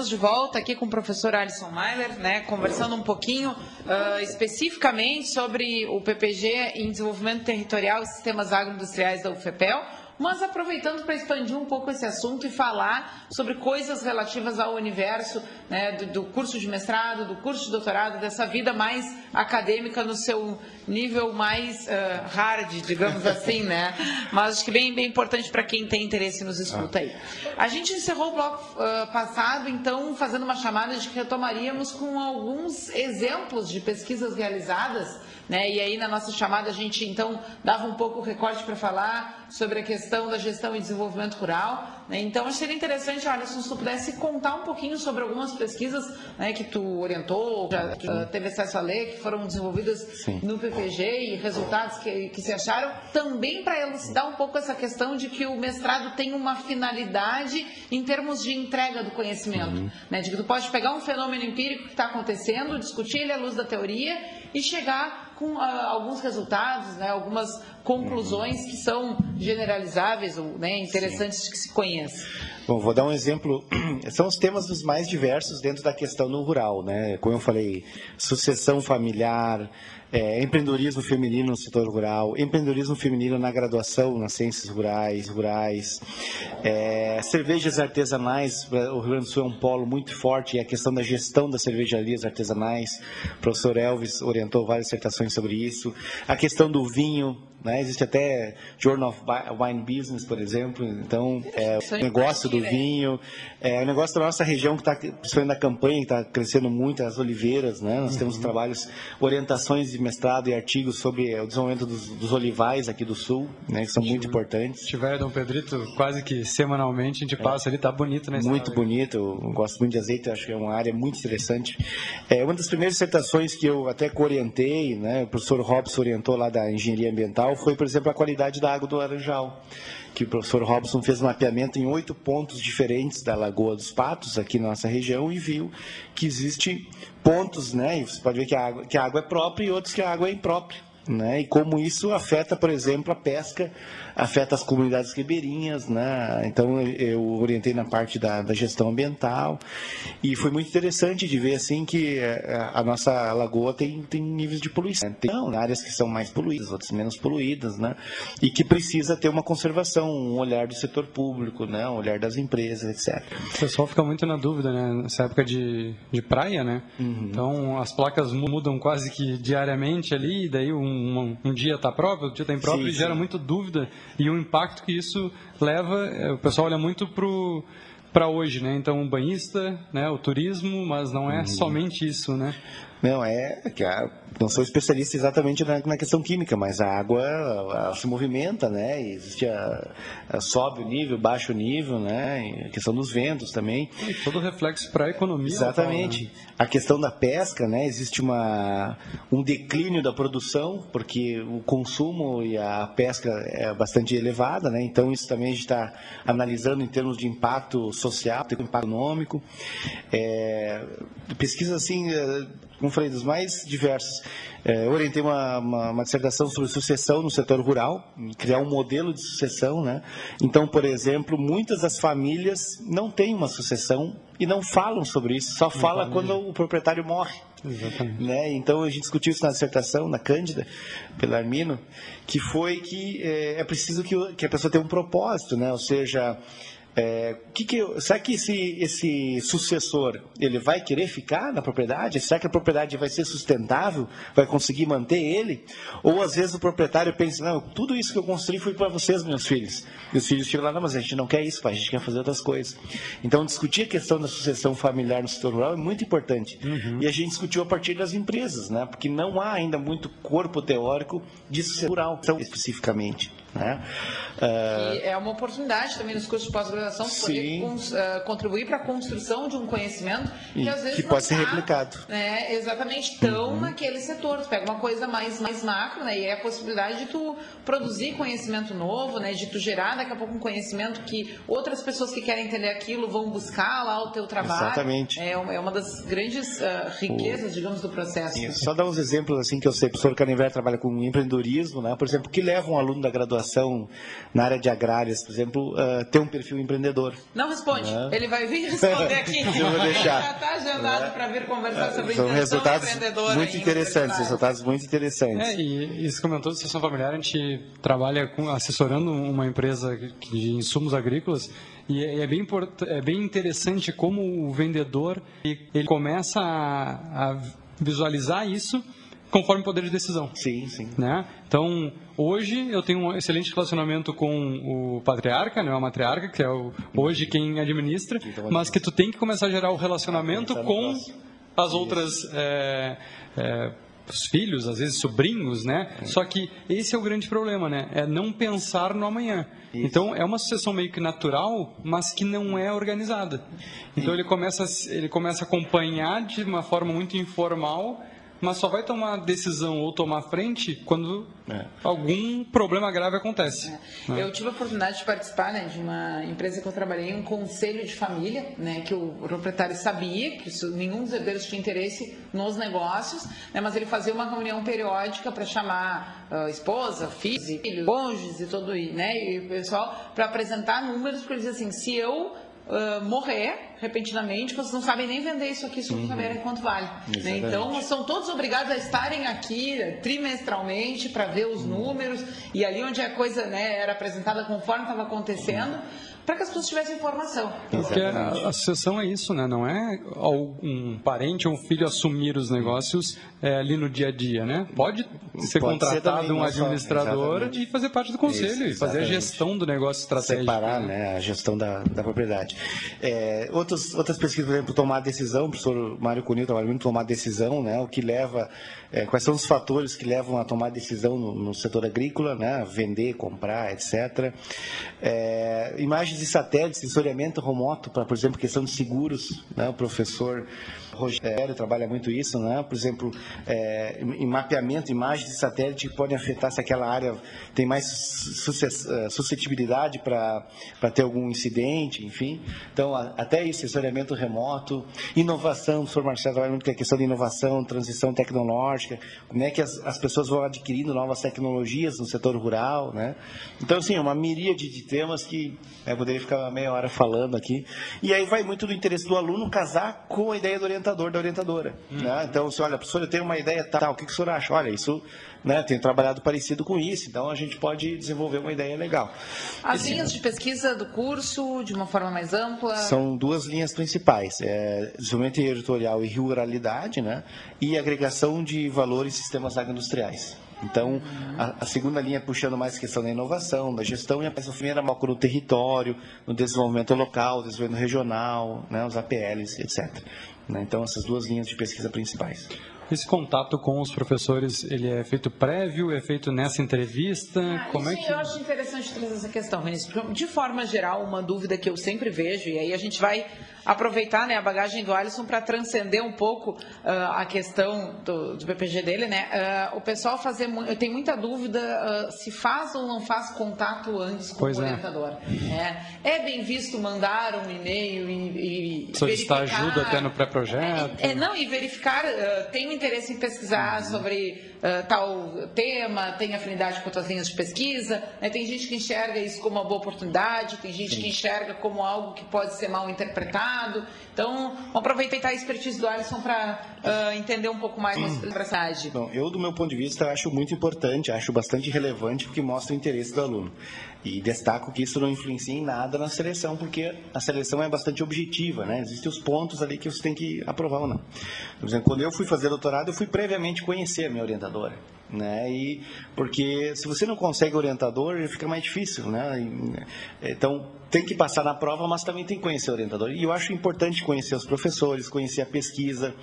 [SPEAKER 2] Estamos de volta aqui com o professor Alisson Mailer, né, conversando um pouquinho uh, especificamente sobre o PPG em desenvolvimento territorial e sistemas agroindustriais da UFEPEL mas aproveitando para expandir um pouco esse assunto e falar sobre coisas relativas ao universo né, do, do, curso de mestrado, do curso de doutorado, dessa vida mais acadêmica no seu nível mais uh, hard, digamos assim, né? Mas acho que bem, bem importante para quem tem interesse nos escuta aí. A gente encerrou o bloco uh, passado, então, fazendo uma chamada de que retomaríamos com alguns exemplos de pesquisas realizadas né? E aí, na nossa chamada, a gente então dava um pouco o recorte para falar sobre a questão da gestão e desenvolvimento rural. Né? Então, acho que seria interessante, Alisson, se tu pudesse contar um pouquinho sobre algumas pesquisas né, que tu orientou, já teve acesso a ler, que foram desenvolvidas Sim. no PPG e resultados que, que se acharam, também para elucidar um pouco essa questão de que o mestrado tem uma finalidade em termos de entrega do conhecimento. Uhum. Né? De que tu pode pegar um fenômeno empírico que está acontecendo, discutir ele à luz da teoria e chegar com uh, alguns resultados, né, algumas conclusões que são generalizáveis ou né, interessantes Sim. que se conheça.
[SPEAKER 3] Bom, vou dar um exemplo. São os temas dos mais diversos dentro da questão no rural, né? Como eu falei, sucessão familiar, é, empreendedorismo feminino no setor rural, empreendedorismo feminino na graduação nas ciências rurais, rurais, é, cervejas artesanais, o Rio Grande do Sul é um polo muito forte, e a questão da gestão das cervejarias artesanais, o professor Elvis orientou várias dissertações sobre isso, a questão do vinho, né? Existe até Journal of Wine Business, por exemplo. Então, é, o negócio do vinho, é o negócio da nossa região que está, principalmente na campanha, está crescendo muito, as oliveiras. Né? Nós uhum. temos trabalhos, orientações de mestrado e artigos sobre o desenvolvimento dos, dos olivais aqui do Sul, né? que são muito importantes.
[SPEAKER 1] Tiver Dom Pedrito, quase que semanalmente a gente passa é. ali, está bonito, né?
[SPEAKER 3] Muito bonito, eu gosto muito de azeite, acho que é uma área muito interessante. É, uma das primeiras dissertações que eu até orientei, né? o professor Robson orientou lá da engenharia ambiental, foi, por exemplo, a qualidade da água do Laranjal, que o professor Robson fez mapeamento em oito pontos diferentes da Lagoa dos Patos, aqui na nossa região, e viu que existe pontos, né? E você pode ver que a água, que a água é própria e outros que a água é imprópria. Né? E como isso afeta, por exemplo, a pesca afeta as comunidades ribeirinhas, né? Então eu orientei na parte da, da, gestão ambiental e foi muito interessante de ver assim que eh, a, nossa lagoa tem, tem níveis de poluição. Tem não, áreas que são mais poluídas, outras menos poluídas, né? E que precisa ter uma conservação, um olhar do setor público, né? Um olhar das empresas, etc.
[SPEAKER 1] O pessoal fica muito na dúvida, né? Nessa época de, de praia, né? Uhum. Então as placas mudam quase que diariamente ali, daí um, um, um dia está próprio, outro dia está impróprio sim, e gera muito dúvida e o impacto que isso leva, é, o pessoal olha muito para hoje, né? Então, o banhista, né, o turismo, mas não é uhum. somente isso, né?
[SPEAKER 3] Não, é não sou especialista exatamente na, na, questão química, mas a água ela se movimenta, né? Existe a, a, sobe o nível, baixa o nível, né? a questão dos ventos também.
[SPEAKER 1] E todo reflexo para a economia.
[SPEAKER 3] Exatamente. Fala, né? A questão da pesca, né? Existe uma, um declínio da produção, porque o consumo e a pesca é bastante elevada, né? Então isso também a gente está analisando em termos de impacto social, impacto econômico. É, pesquisa assim como falei, dos mais diversos. É, eu orientei uma, uma, uma, dissertação sobre sucessão no setor rural, criar um modelo de sucessão. Né? Então, por exemplo, muitas das famílias não têm uma sucessão e não falam sobre isso, só fala quando o proprietário morre. Exatamente. Né? Então, a gente discutiu isso na dissertação, na Cândida, pelo Armino, que foi que é, é preciso que, que a pessoa tenha um propósito, né? ou seja, é, que que, será que esse, esse sucessor ele vai querer ficar na propriedade? Será que a propriedade vai ser sustentável? Vai conseguir manter ele? Ou às vezes o proprietário pensa, não, tudo isso que eu construí foi para vocês, meus filhos. E os filhos chegam lá, não, mas a gente não quer isso, pai, a gente quer fazer outras coisas. Então discutir a questão da sucessão familiar no setor rural é muito importante. Uhum. E a gente discutiu a partir das empresas, né? porque não há ainda muito corpo teórico de sucessão rural, especificamente. Né?
[SPEAKER 2] Uh... é uma oportunidade também nos cursos de pós-graduação poder uh, contribuir para a construção de um conhecimento que às vezes
[SPEAKER 3] que pode ser tá, replicado.
[SPEAKER 2] Né, exatamente tão uhum. naquele setor. Tu pega uma coisa mais, mais macro né, e é a possibilidade de tu produzir conhecimento novo, né, de tu gerar daqui a pouco um conhecimento que outras pessoas que querem entender aquilo vão buscar lá o teu trabalho.
[SPEAKER 3] Exatamente.
[SPEAKER 2] É uma, é uma das grandes uh, riquezas, o... digamos, do processo.
[SPEAKER 3] Sim, só dar uns exemplos assim que eu sei. O professor Caniver trabalha com empreendedorismo, né, por exemplo, que leva um aluno da graduação na área de agrárias, por exemplo, uh, ter um perfil empreendedor.
[SPEAKER 2] Não responde,
[SPEAKER 3] Né?
[SPEAKER 2] ele vai vir responder aqui.
[SPEAKER 3] Eu vou deixar.
[SPEAKER 2] Já está agendado
[SPEAKER 3] É.
[SPEAKER 2] para vir conversar sobre
[SPEAKER 3] São resultados muito interessantes, resultados muito interessantes.
[SPEAKER 1] É, e isso comentou sessão familiar, a gente trabalha com, assessorando uma empresa de insumos agrícolas e é, é bem, é bem interessante como o vendedor ele ele começa a, a visualizar isso conforme o poder de decisão.
[SPEAKER 3] Sim, sim.
[SPEAKER 1] Né? Então, hoje eu tenho um excelente relacionamento com o patriarca, né, a matriarca, que é o, hoje quem administra, mas que tu tem que começar a gerar o relacionamento com as outras é, é, os filhos, às vezes sobrinhos, né? Só que esse é o grande problema, né? É não pensar no amanhã. Então é uma sucessão meio que natural, mas que não é organizada. Então ele começa, ele começa a acompanhar de uma forma muito informal, mas só vai tomar decisão ou tomar frente quando algum problema grave acontece. né?
[SPEAKER 2] Eu tive a oportunidade de participar né, de uma empresa que eu trabalhei, um conselho de família, né, que o proprietário sabia que isso- nenhum dos herdeiros tinha interesse nos negócios, né, mas ele fazia uma reunião periódica para chamar ah, esposa, filhos, e filhos, cônjuges e todo né, e o pessoal para apresentar números, porque ele dizia assim, se eu morrer repentinamente, vocês não sabem nem vender isso aqui se não
[SPEAKER 3] Uhum.
[SPEAKER 2] saberem quanto vale. né? Então, são todos obrigados a estarem aqui trimestralmente para ver os números e ali onde a coisa né, era apresentada conforme estava acontecendo, para que as pessoas tivessem informação.
[SPEAKER 1] Porque a, a sucessão é isso, né? Não é um parente ou um filho assumir os negócios é, ali no dia a dia, né? Pode ser
[SPEAKER 3] Pode ser
[SPEAKER 1] contratado
[SPEAKER 3] também,
[SPEAKER 1] um
[SPEAKER 3] só-
[SPEAKER 1] administrador
[SPEAKER 3] exatamente.
[SPEAKER 1] e fazer parte do conselho
[SPEAKER 3] Isso,
[SPEAKER 1] e fazer a gestão do negócio estratégico.
[SPEAKER 3] Separar né, a gestão da, da propriedade. É, outros, outras pesquisas, por exemplo, tomar decisão, o professor Mário Cunil trabalha muito tomar decisão, né, o que leva, é, quais são os fatores que levam a tomar decisão no, no setor agrícola, né, vender, comprar, etc. É, imagens de satélite, sensoriamento remoto, para, por exemplo, questão de seguros, né, o professor Rogério trabalha muito isso, né? Por exemplo, é, em mapeamento, imagens de satélite que podem afetar se aquela área tem mais eh, suscetibilidade para ter algum incidente, enfim. Então, até isso, sensoriamento remoto, inovação, o professor Marcelo trabalha muito com a questão de inovação, transição tecnológica, como é que as, as pessoas vão adquirindo novas tecnologias no setor rural, né? Então, assim, é uma miríade de temas que eu poderia ficar uma meia hora falando aqui. E aí vai muito do interesse do aluno casar com a ideia do orientador, da orientadora. né? Então, se olha, professor, eu tenho uma ideia tal, o que, que o senhor acha? Olha, isso, né, tenho trabalhado parecido com isso, então a gente pode desenvolver uma ideia legal.
[SPEAKER 2] As linhas de pesquisa do curso, de uma forma mais ampla.
[SPEAKER 3] São duas linhas principais: é, desenvolvimento territorial e ruralidade, né? E agregação de valor em sistemas agroindustriais. Então, a, a segunda linha puxando mais a questão da inovação, da gestão, e a primeira foco no território, no desenvolvimento local, desenvolvimento regional, né, os APLs, etc. né? Então, essas duas linhas de pesquisa principais.
[SPEAKER 1] Esse contato com os professores, ele é feito prévio, é feito nessa entrevista? Como é que
[SPEAKER 2] Eu acho interessante trazer essa questão, Vinícius. porque, De forma geral, uma dúvida que eu sempre vejo, e aí a gente vai aproveitar né, a bagagem do Alisson para transcender um pouco ah, a questão do, do BPG dele. Né? Ah, o pessoal fazer, tenho muita dúvida ah, se faz ou não faz contato antes com
[SPEAKER 1] Pois
[SPEAKER 2] o
[SPEAKER 1] é.
[SPEAKER 2] orientador. É, é bem visto mandar um e-mail e, e
[SPEAKER 1] solicitar ajuda até no pré-projeto?
[SPEAKER 2] é, não, e verificar, tem interesse em pesquisar sobre ah, tal tema, tem afinidade com outras linhas de pesquisa, né? tem gente que enxerga isso como uma boa oportunidade, tem gente que enxerga como algo que pode ser mal interpretado. Então, vamos aproveitar a expertise do Alisson para entender um pouco mais sobre essa.
[SPEAKER 3] Bom, eu, do meu ponto de vista, acho muito importante, acho bastante relevante, porque mostra o interesse do aluno. E destaco que isso não influencia em nada na seleção, porque a seleção é bastante objetiva, né? Existem os pontos ali que você tem que aprovar ou não. Por exemplo, quando eu fui fazer doutorado, eu fui previamente conhecer a minha orientadora. Né? E porque se você não consegue orientador, fica mais difícil, né? Então tem que passar na prova, mas também tem que conhecer o orientador. E eu acho importante conhecer os professores, conhecer a pesquisa,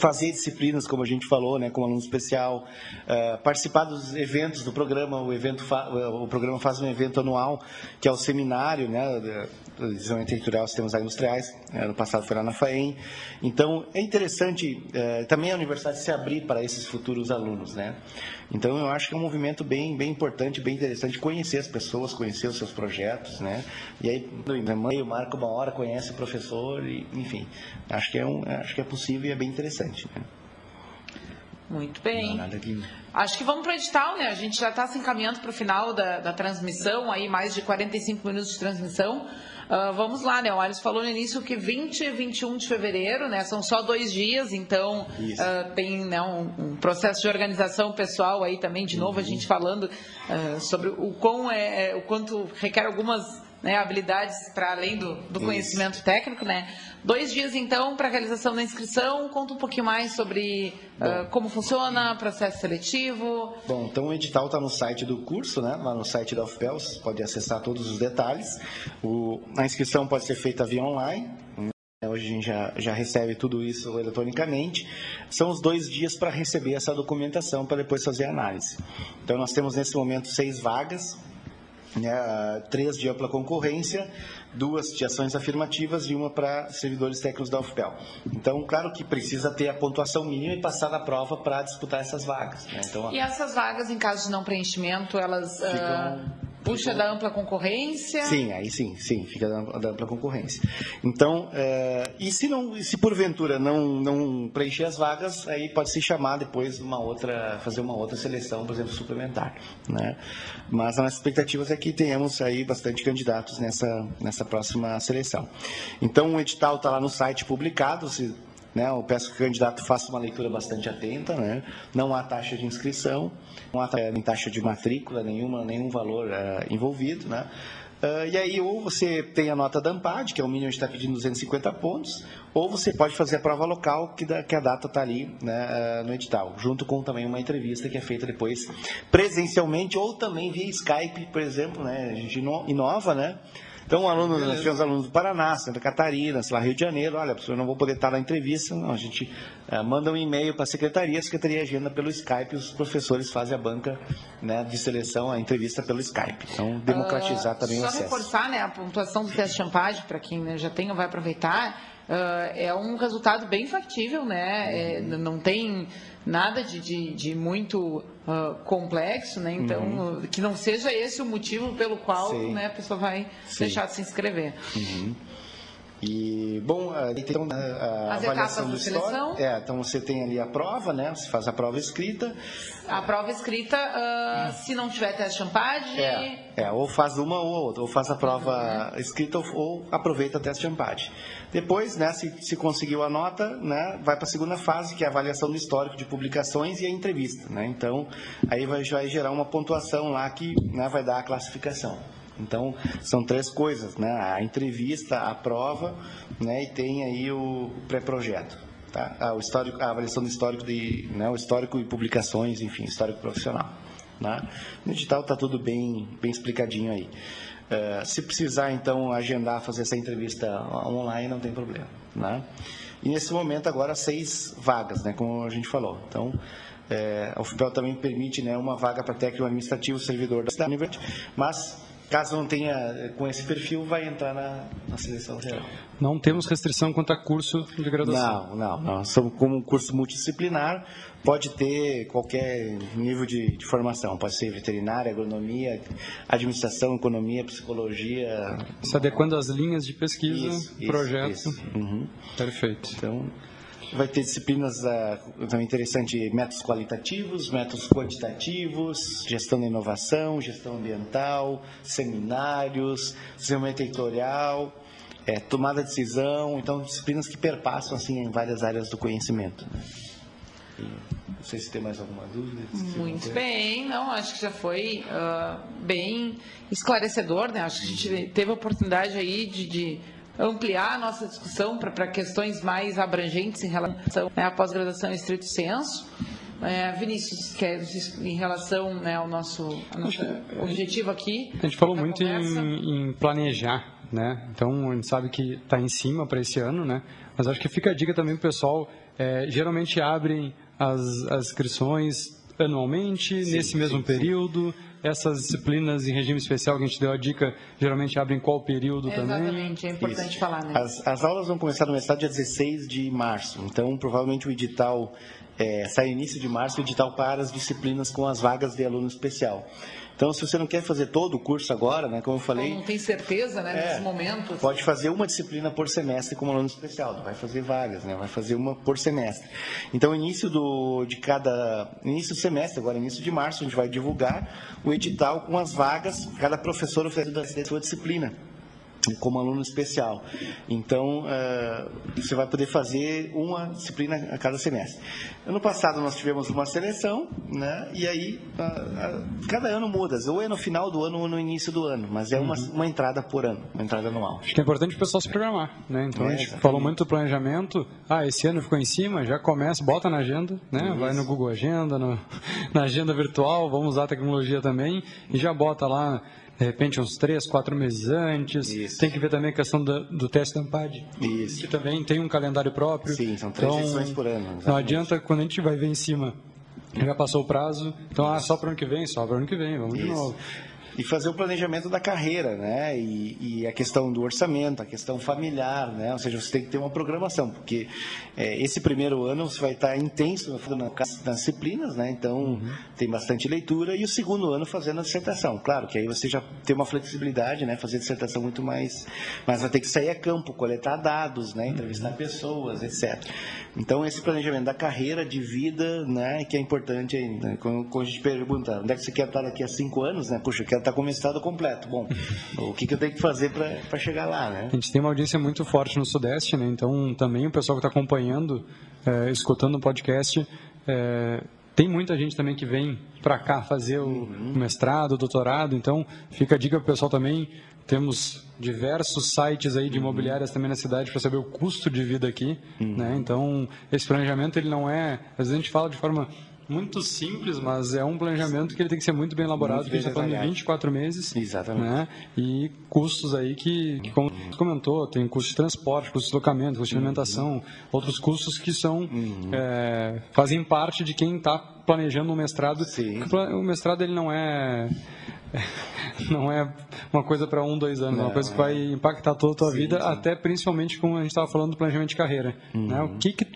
[SPEAKER 3] fazer disciplinas, como a gente falou, né, como aluno especial, eh, participar dos eventos do programa. O evento fa- o programa faz um evento anual que é o seminário, né, do desenvolvimento territorial sistemas agroindustriais. né, Ano passado foi lá na FAEM. Então é interessante eh, também a universidade se abrir para esses futuros alunos, né? Então eu acho que é um movimento bem bem importante, bem interessante conhecer as pessoas, conhecer os seus projetos, né? E aí no e-mail marca uma hora, conhece o professor e enfim, acho que é um acho que é possível e é bem interessante. Né?
[SPEAKER 2] Muito bem.
[SPEAKER 3] Que-
[SPEAKER 2] Acho que vamos para o edital, né? A gente já está se encaminhando para o final da, da transmissão, aí mais de 45 minutos de transmissão. Uh, vamos lá, né? O Alisson falou no início que 20 e 21 de fevereiro, né? São só dois dias, então uh, tem né, um, um, processo de organização pessoal aí também, de novo, uhum. a gente falando uh, sobre o, quão é, é, o quanto requer algumas né, habilidades para além do, do conhecimento técnico, né? Dois dias, então, para a realização da inscrição. Conta um pouquinho mais sobre uh, como funciona, processo seletivo.
[SPEAKER 3] Bom, então o edital está no site do curso, né? lá no site da UFPEL, você pode acessar todos os detalhes. O, a inscrição pode ser feita via online, Hoje a gente já, já recebe tudo isso eletronicamente. São os dois dias para receber essa documentação para depois fazer a análise. Então, nós temos nesse momento seis vagas né, três de ampla concorrência, duas de ações afirmativas e uma para servidores técnicos da UFPEL. Então, claro que precisa ter a pontuação mínima e passar na prova para disputar essas vagas. Né? Então,
[SPEAKER 2] e essas vagas, em caso de não preenchimento, elas ficam... Uh Puxa da ampla concorrência?
[SPEAKER 3] Sim, aí sim, sim, fica da, da ampla concorrência. Então, é, e se não, se porventura não, não preencher as vagas, aí pode se chamar depois uma outra, fazer uma outra seleção, por exemplo, suplementar, né? Mas as expectativas é que tenhamos aí bastante candidatos nessa, nessa próxima seleção. Então, o edital está lá no site publicado, se né? Eu peço que o candidato faça uma leitura bastante atenta. Né? Não há taxa de inscrição, não há nem taxa de matrícula, nenhuma, nenhum valor uh, envolvido. Né? Uh, e aí, ou você tem a nota da AMPAD, que é o mínimo que está pedindo 250 pontos, ou você pode fazer a prova local, que, da, que a data está ali né, uh, no edital, junto com também uma entrevista que é feita depois presencialmente, ou também via Skype, por exemplo, né? A gente inova, né? Então, aluno, nós tivemos alunos do Paraná, Santa Catarina, sei lá, Rio de Janeiro, olha, professor, eu não vou poder estar na entrevista, não, a gente é, manda um e-mail para a secretaria, a secretaria agenda pelo Skype, os professores fazem a banca né, de seleção, a entrevista pelo Skype. Então, democratizar uh, também o acesso.
[SPEAKER 2] Só reforçar né, a pontuação do teste de champagem, para quem né, já tem ou vai aproveitar, Uh, é um resultado bem factível, né? É, não tem nada de, de, de muito uh, complexo, né? Então, uhum. que não seja esse o motivo pelo qual né, a pessoa vai Sim. deixar de se inscrever.
[SPEAKER 3] Uhum. E, bom, então, a, a avaliação do histórico. É, então você tem ali a prova, né? Você faz a prova escrita.
[SPEAKER 2] A prova escrita, uh, se não tiver teste Champade.
[SPEAKER 3] É, é, ou faz uma ou outra, ou faz a prova uhum. escrita ou, ou, aproveita o teste Champade. Depois, né, se, se conseguiu a nota, né, vai para a segunda fase, que é a avaliação do histórico de publicações e a entrevista. Né? Então, aí vai, vai gerar uma pontuação lá que né, vai dar a classificação. Então, são três coisas, né? A entrevista, a prova, né? E tem aí o pré-projeto, tá? Ah, o histórico, a avaliação do histórico de, né? O histórico e publicações, enfim, histórico profissional, né? No digital está tudo bem, bem explicadinho aí. Uh, se precisar, então, agendar, fazer essa entrevista online, não tem problema, né? E nesse momento, agora, seis vagas, né? Como a gente falou. Então, é, a UFPEL também permite né, uma vaga para técnico administrativo servidor da cidade, mas caso não tenha eh, com esse perfil, vai entrar na, na seleção geral.
[SPEAKER 1] Não temos restrição quanto a curso de graduação?
[SPEAKER 3] Não, não. não. Somos como um curso multidisciplinar, pode ter qualquer nível de, de, formação. Pode ser veterinária, agronomia, administração, economia, psicologia.
[SPEAKER 1] Se adequando às linhas de pesquisa, isso, projeto. Isso, isso.
[SPEAKER 3] Uhum.
[SPEAKER 1] Perfeito.
[SPEAKER 3] Então, vai ter disciplinas uh, também interessantes, métodos qualitativos, métodos quantitativos, gestão da inovação, gestão ambiental, seminários, desenvolvimento editorial, é, tomada de decisão, então disciplinas que perpassam assim em várias áreas do conhecimento. Né? Não sei se tem mais alguma dúvida.
[SPEAKER 2] Muito bem, não, acho que já foi uh, bem esclarecedor, né? Acho que a gente teve a oportunidade aí de, de ampliar a nossa discussão para questões mais abrangentes em relação né, à pós-graduação em estrito senso. É, Vinícius, que é em relação né, ao nosso, ao nosso objetivo aqui.
[SPEAKER 1] A gente falou muito em, em, planejar, né? Então a gente sabe que está em cima para esse ano, né? Mas acho que fica a dica também para o pessoal. É, geralmente abrem as, as inscrições anualmente, sim, nesse mesmo sim, período. Sim essas disciplinas em regime especial que a gente deu a dica, geralmente abrem qual período
[SPEAKER 2] Exatamente,
[SPEAKER 1] também?
[SPEAKER 2] Exatamente, é importante Isso. falar, né?
[SPEAKER 3] As, as, aulas vão começar no estado dia 16 de março, então provavelmente o edital é, sai início de março, o edital para as disciplinas com as vagas de aluno especial. Então, se você não quer fazer todo o curso agora, né, como eu falei...
[SPEAKER 2] Não tem certeza, né, é, nesse momento.
[SPEAKER 3] Pode fazer uma disciplina por semestre como aluno especial, vai fazer vagas, né, vai fazer uma por semestre. Então, início do, de cada... Início do semestre, agora início de março, a gente vai divulgar o edital com as vagas, cada professor oferece da sua disciplina. Como aluno especial. Então, uh, você vai poder fazer uma disciplina a cada semestre. Ano passado nós tivemos uma seleção, né? E aí uh, uh, cada ano muda, ou é no final do ano ou no início do ano, mas é uma, uhum. uma entrada por ano, uma entrada anual.
[SPEAKER 1] Acho que é importante o pessoal se programar, né? Então é, a gente exatamente. falou muito do planejamento. Ah, esse ano ficou em cima, já começa, bota na agenda, né? Isso. Vai no Google Agenda, no, na agenda virtual, vamos usar a tecnologia também e já bota lá de repente uns três, quatro meses antes. Isso. Tem que ver também a questão do, do teste da AMPAD, Isso. que também tem um calendário próprio.
[SPEAKER 3] Sim, são três então, sessões por ano. Exatamente.
[SPEAKER 1] Não adianta quando a gente vai ver em cima, já passou o prazo, então ah, só para o ano que vem, só para o ano que vem, vamos Isso. de novo
[SPEAKER 3] e fazer o planejamento da carreira, né? E, e, a questão do orçamento, a questão familiar, né? Ou seja, você tem que ter uma programação, porque é, esse primeiro ano você vai estar intenso nas, nas disciplinas, né? Então uhum. tem bastante leitura e o segundo ano fazendo a dissertação. Claro que aí você já tem uma flexibilidade, né? Fazer dissertação muito mais, mas vai ter que sair a campo, coletar dados, né? Entrevistar uhum. pessoas, etc. Então esse planejamento da carreira, de vida, né? Que é importante ainda. Quando, quando a gente pergunta, onde é que você quer estar daqui a cinco anos, né? Puxa, eu quero está com o mestrado completo. Bom, o que, que eu tenho que fazer para chegar lá, né?
[SPEAKER 1] A gente tem uma audiência muito forte no Sudeste, né? Então, também o pessoal que está acompanhando, é, escutando o podcast, é, tem muita gente também que vem para cá fazer o uhum. mestrado, o doutorado, então fica a dica para o pessoal também. Temos diversos sites aí de uhum. imobiliárias também na cidade para saber o custo de vida aqui, uhum. né? Então, esse planejamento ele não é, às vezes a gente fala de forma muito simples, mas é um planejamento que ele tem que ser muito bem elaborado, muito bem porque a gente está falando de 24 meses.
[SPEAKER 3] Exatamente.
[SPEAKER 1] Né? E custos aí que, que, como você comentou, tem custo de transporte, custo de deslocamento, custo de alimentação, uhum. outros custos que são uhum. é, fazem parte de quem está planejando um mestrado.
[SPEAKER 3] Sim.
[SPEAKER 1] O mestrado ele não é não é uma coisa para um, dois anos, não, é uma coisa que vai impactar toda a tua sim, vida, sim. até principalmente como a gente estava falando do planejamento de carreira. Uhum. Né? O que, que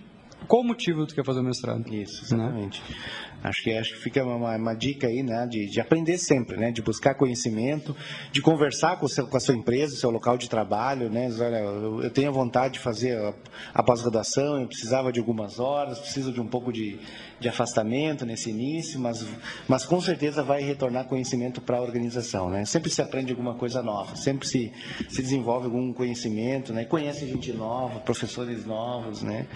[SPEAKER 1] qual o motivo tu quer fazer o mestrado?
[SPEAKER 3] Isso, exatamente. Né? Acho que acho que fica uma, uma dica aí, né, de, de, aprender sempre, né, de buscar conhecimento, de conversar com, seu, com a sua empresa, seu local de trabalho, né, olha, eu, eu tenho vontade de fazer a, a pós-graduação, eu precisava de algumas horas, preciso de um pouco de, de afastamento nesse início, mas, mas com certeza vai retornar conhecimento para a organização, né, sempre se aprende alguma coisa nova, sempre se, se desenvolve algum conhecimento, né, conhece gente nova, professores novos, né,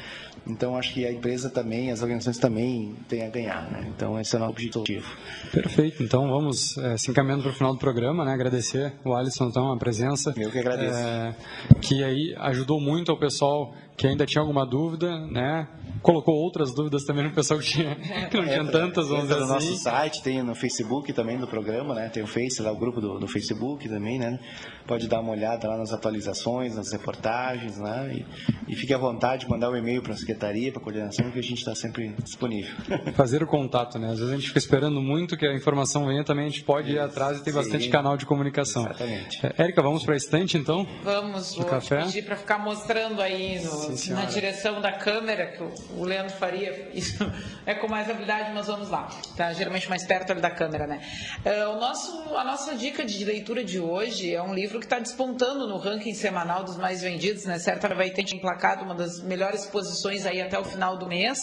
[SPEAKER 3] então acho que a empresa também, as organizações também têm a ganhar. Né? Então, esse é o nosso objetivo.
[SPEAKER 1] Perfeito. Então, vamos é, se encaminhando para o final do programa, né? agradecer o Alisson, então, a presença.
[SPEAKER 3] Eu que agradeço.
[SPEAKER 1] É, que aí ajudou muito ao pessoal que ainda tinha alguma dúvida, né? Colocou outras dúvidas também no pessoal que, tinha, que não tinha é, tantas, vamos dizer
[SPEAKER 3] no
[SPEAKER 1] assim.
[SPEAKER 3] nosso site, tem no Facebook também do programa, né? Tem o Face lá, o grupo do, do Facebook também, né? Pode dar uma olhada lá nas atualizações, nas reportagens, né? E, e fique à vontade de mandar um e-mail para a secretaria, para a coordenação, que a gente está sempre disponível.
[SPEAKER 1] Fazer o contato, né? Às vezes a gente fica esperando muito que a informação venha, também a gente pode ir atrás e tem Sim, bastante canal de comunicação.
[SPEAKER 3] Exatamente.
[SPEAKER 1] É, Érica, vamos para a estante então?
[SPEAKER 2] Vamos, vou café. pedir para ficar mostrando aí no, Sim, na direção da câmera, que o Leandro faria isso é com mais habilidade, mas vamos lá. Tá geralmente mais perto ali da câmera, né? Uh, o nosso, a nossa dica de leitura de hoje é um livro que está despontando no ranking semanal dos mais vendidos, né? Certo, ela vai ter emplacado uma das melhores posições aí até o final do mês,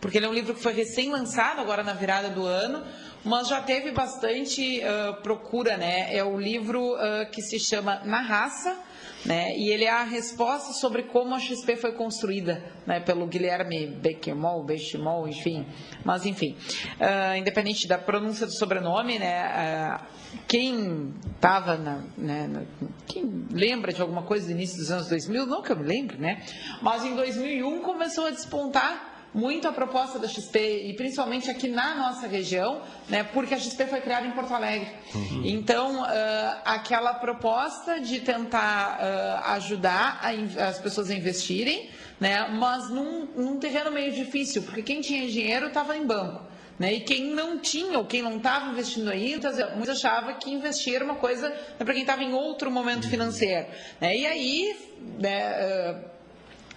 [SPEAKER 2] porque ele é um livro que foi recém-lançado agora na virada do ano, mas já teve bastante uh, procura, né? É o livro uh, que se chama Na Raça, né? E ele é a resposta sobre como a XP foi construída né? pelo Guilherme Beckemol, Bechimol, enfim. Mas, enfim, uh, independente da pronúncia do sobrenome, né? quem estava né, quem lembra de alguma coisa do início dos anos 2000, não que eu me lembre, né? Mas em 2001 começou a despontar muito a proposta da XP, e principalmente aqui na nossa região, né, porque a XP foi criada em Porto Alegre. Uhum. Então, uh, aquela proposta de tentar uh, ajudar a, as pessoas a investirem, né, mas num, num terreno meio difícil, porque quem tinha dinheiro estava em banco. Né? E quem não tinha, ou quem não estava investindo ainda, muitos achavam que investir era uma coisa né, para quem estava em outro momento financeiro. Né? E aí, né, uh,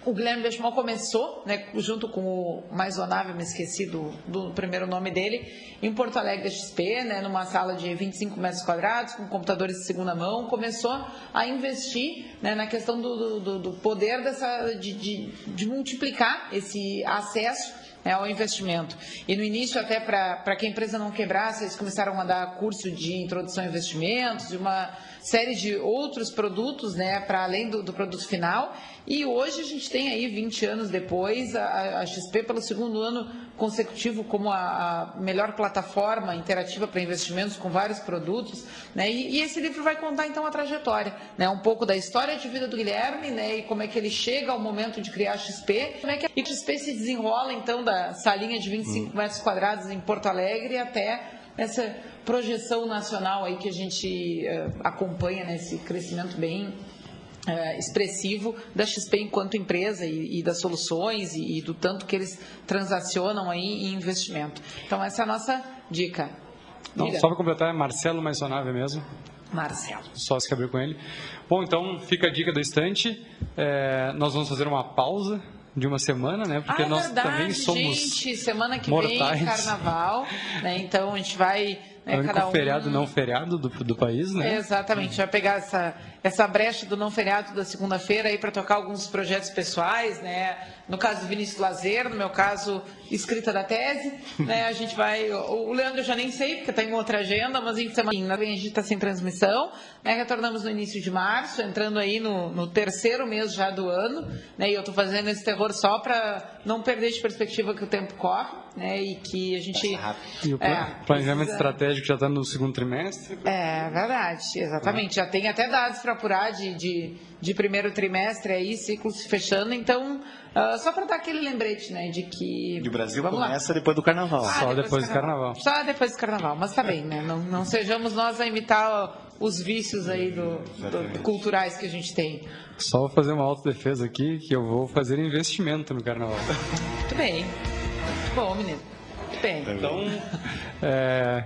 [SPEAKER 2] o Guilherme Benchimol começou, né, junto com o mais honável, me esqueci do, do, primeiro nome dele, em Porto Alegre XP, né, numa sala de 25 metros quadrados, com computadores de segunda mão, começou a investir né, na questão do, do, do poder dessa, de, de, de multiplicar esse acesso né, ao investimento. E no início, até para que a empresa não quebrasse, eles começaram a dar curso de introdução a investimentos, de uma série de outros produtos, né, para além do, do, produto final. E hoje a gente tem aí, 20 anos depois, a, a XP pelo segundo ano consecutivo como a, a melhor plataforma interativa para investimentos com vários produtos. Né, e, e, esse livro vai contar então a trajetória, né, um pouco da história de vida do Guilherme né, e como é que ele chega ao momento de criar a XP, como é que a XP se desenrola então da salinha de 25 hum. metros quadrados em Porto Alegre até essa projeção nacional aí que a gente uh, acompanha nesse né, crescimento bem expressivo da XP enquanto empresa e, e das soluções e, e, do tanto que eles transacionam aí em investimento. Então essa é a nossa dica.
[SPEAKER 1] Não, só para completar, é Marcelo Maisonave mesmo.
[SPEAKER 2] Marcelo.
[SPEAKER 1] Sócio que abriu com ele. Bom, então fica a dica da estante. É, nós vamos fazer uma pausa de uma semana, né?
[SPEAKER 2] Porque ah, é nós verdade, também somos gente, semana que mortais. vem carnaval, né? Então a gente vai
[SPEAKER 1] é, é único um... feriado não feriado do, do país, né?
[SPEAKER 2] exatamente. Vai pegar essa, essa brecha do não feriado da segunda-feira aí para tocar alguns projetos pessoais, né? No caso do Vinícius Lazer, no meu caso, escrita da tese, né? A gente vai... O Leandro eu já nem sei, porque está em outra agenda, mas em semana a gente está sem transmissão, né? Retornamos no início de março, entrando aí no, no terceiro mês já do ano, né? E eu estou fazendo esse terror só para não perder de perspectiva que o tempo corre, né? E que a gente...
[SPEAKER 1] E o é, planejamento precisa... estratégico já está no segundo trimestre?
[SPEAKER 2] É, verdade, exatamente. Já tem até dados para apurar de, de, de, primeiro trimestre aí, ciclo se fechando, então... Uh, só para dar aquele lembrete, né, de que...
[SPEAKER 3] E o Brasil Vamos começa lá. depois do Carnaval.
[SPEAKER 1] Ah, só depois, depois do carnaval. carnaval.
[SPEAKER 2] Só depois do Carnaval, mas tá bem, né? Não, não sejamos nós a imitar os vícios aí do, do, do, culturais que a gente tem.
[SPEAKER 1] Só vou fazer uma autodefesa aqui, que eu vou fazer investimento no Carnaval.
[SPEAKER 2] Muito bem. Bom, menino. Muito bem.
[SPEAKER 1] Então, é,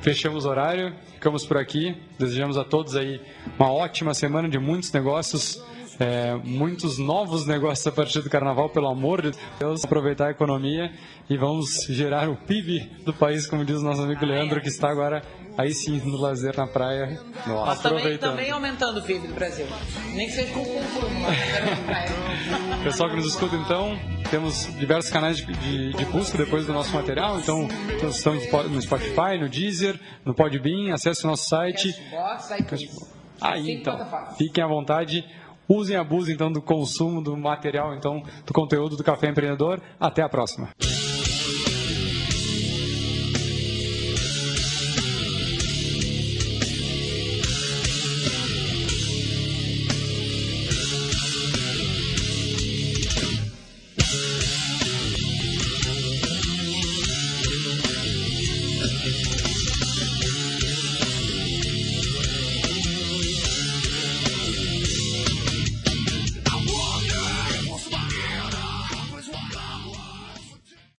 [SPEAKER 1] fechamos o horário, ficamos por aqui. Desejamos a todos aí uma ótima semana de muitos negócios. É, muitos novos negócios a partir do carnaval, pelo amor de Deus, aproveitar a economia e vamos gerar o PIB do país, como diz o nosso amigo Leandro, que está agora aí sim no lazer na praia.
[SPEAKER 2] Mas também, também aumentando o PIB do Brasil. Nem que seja com consumo na praia.
[SPEAKER 1] Pessoal que nos escuta então, temos diversos canais de, de, de, busca depois do nosso material, então estão no Spotify, no Deezer, no Podbean, acesse o nosso site. Aí então, fiquem à vontade. Usem e abusem então do consumo do material, então do conteúdo do Café Empreendedor. Até a próxima.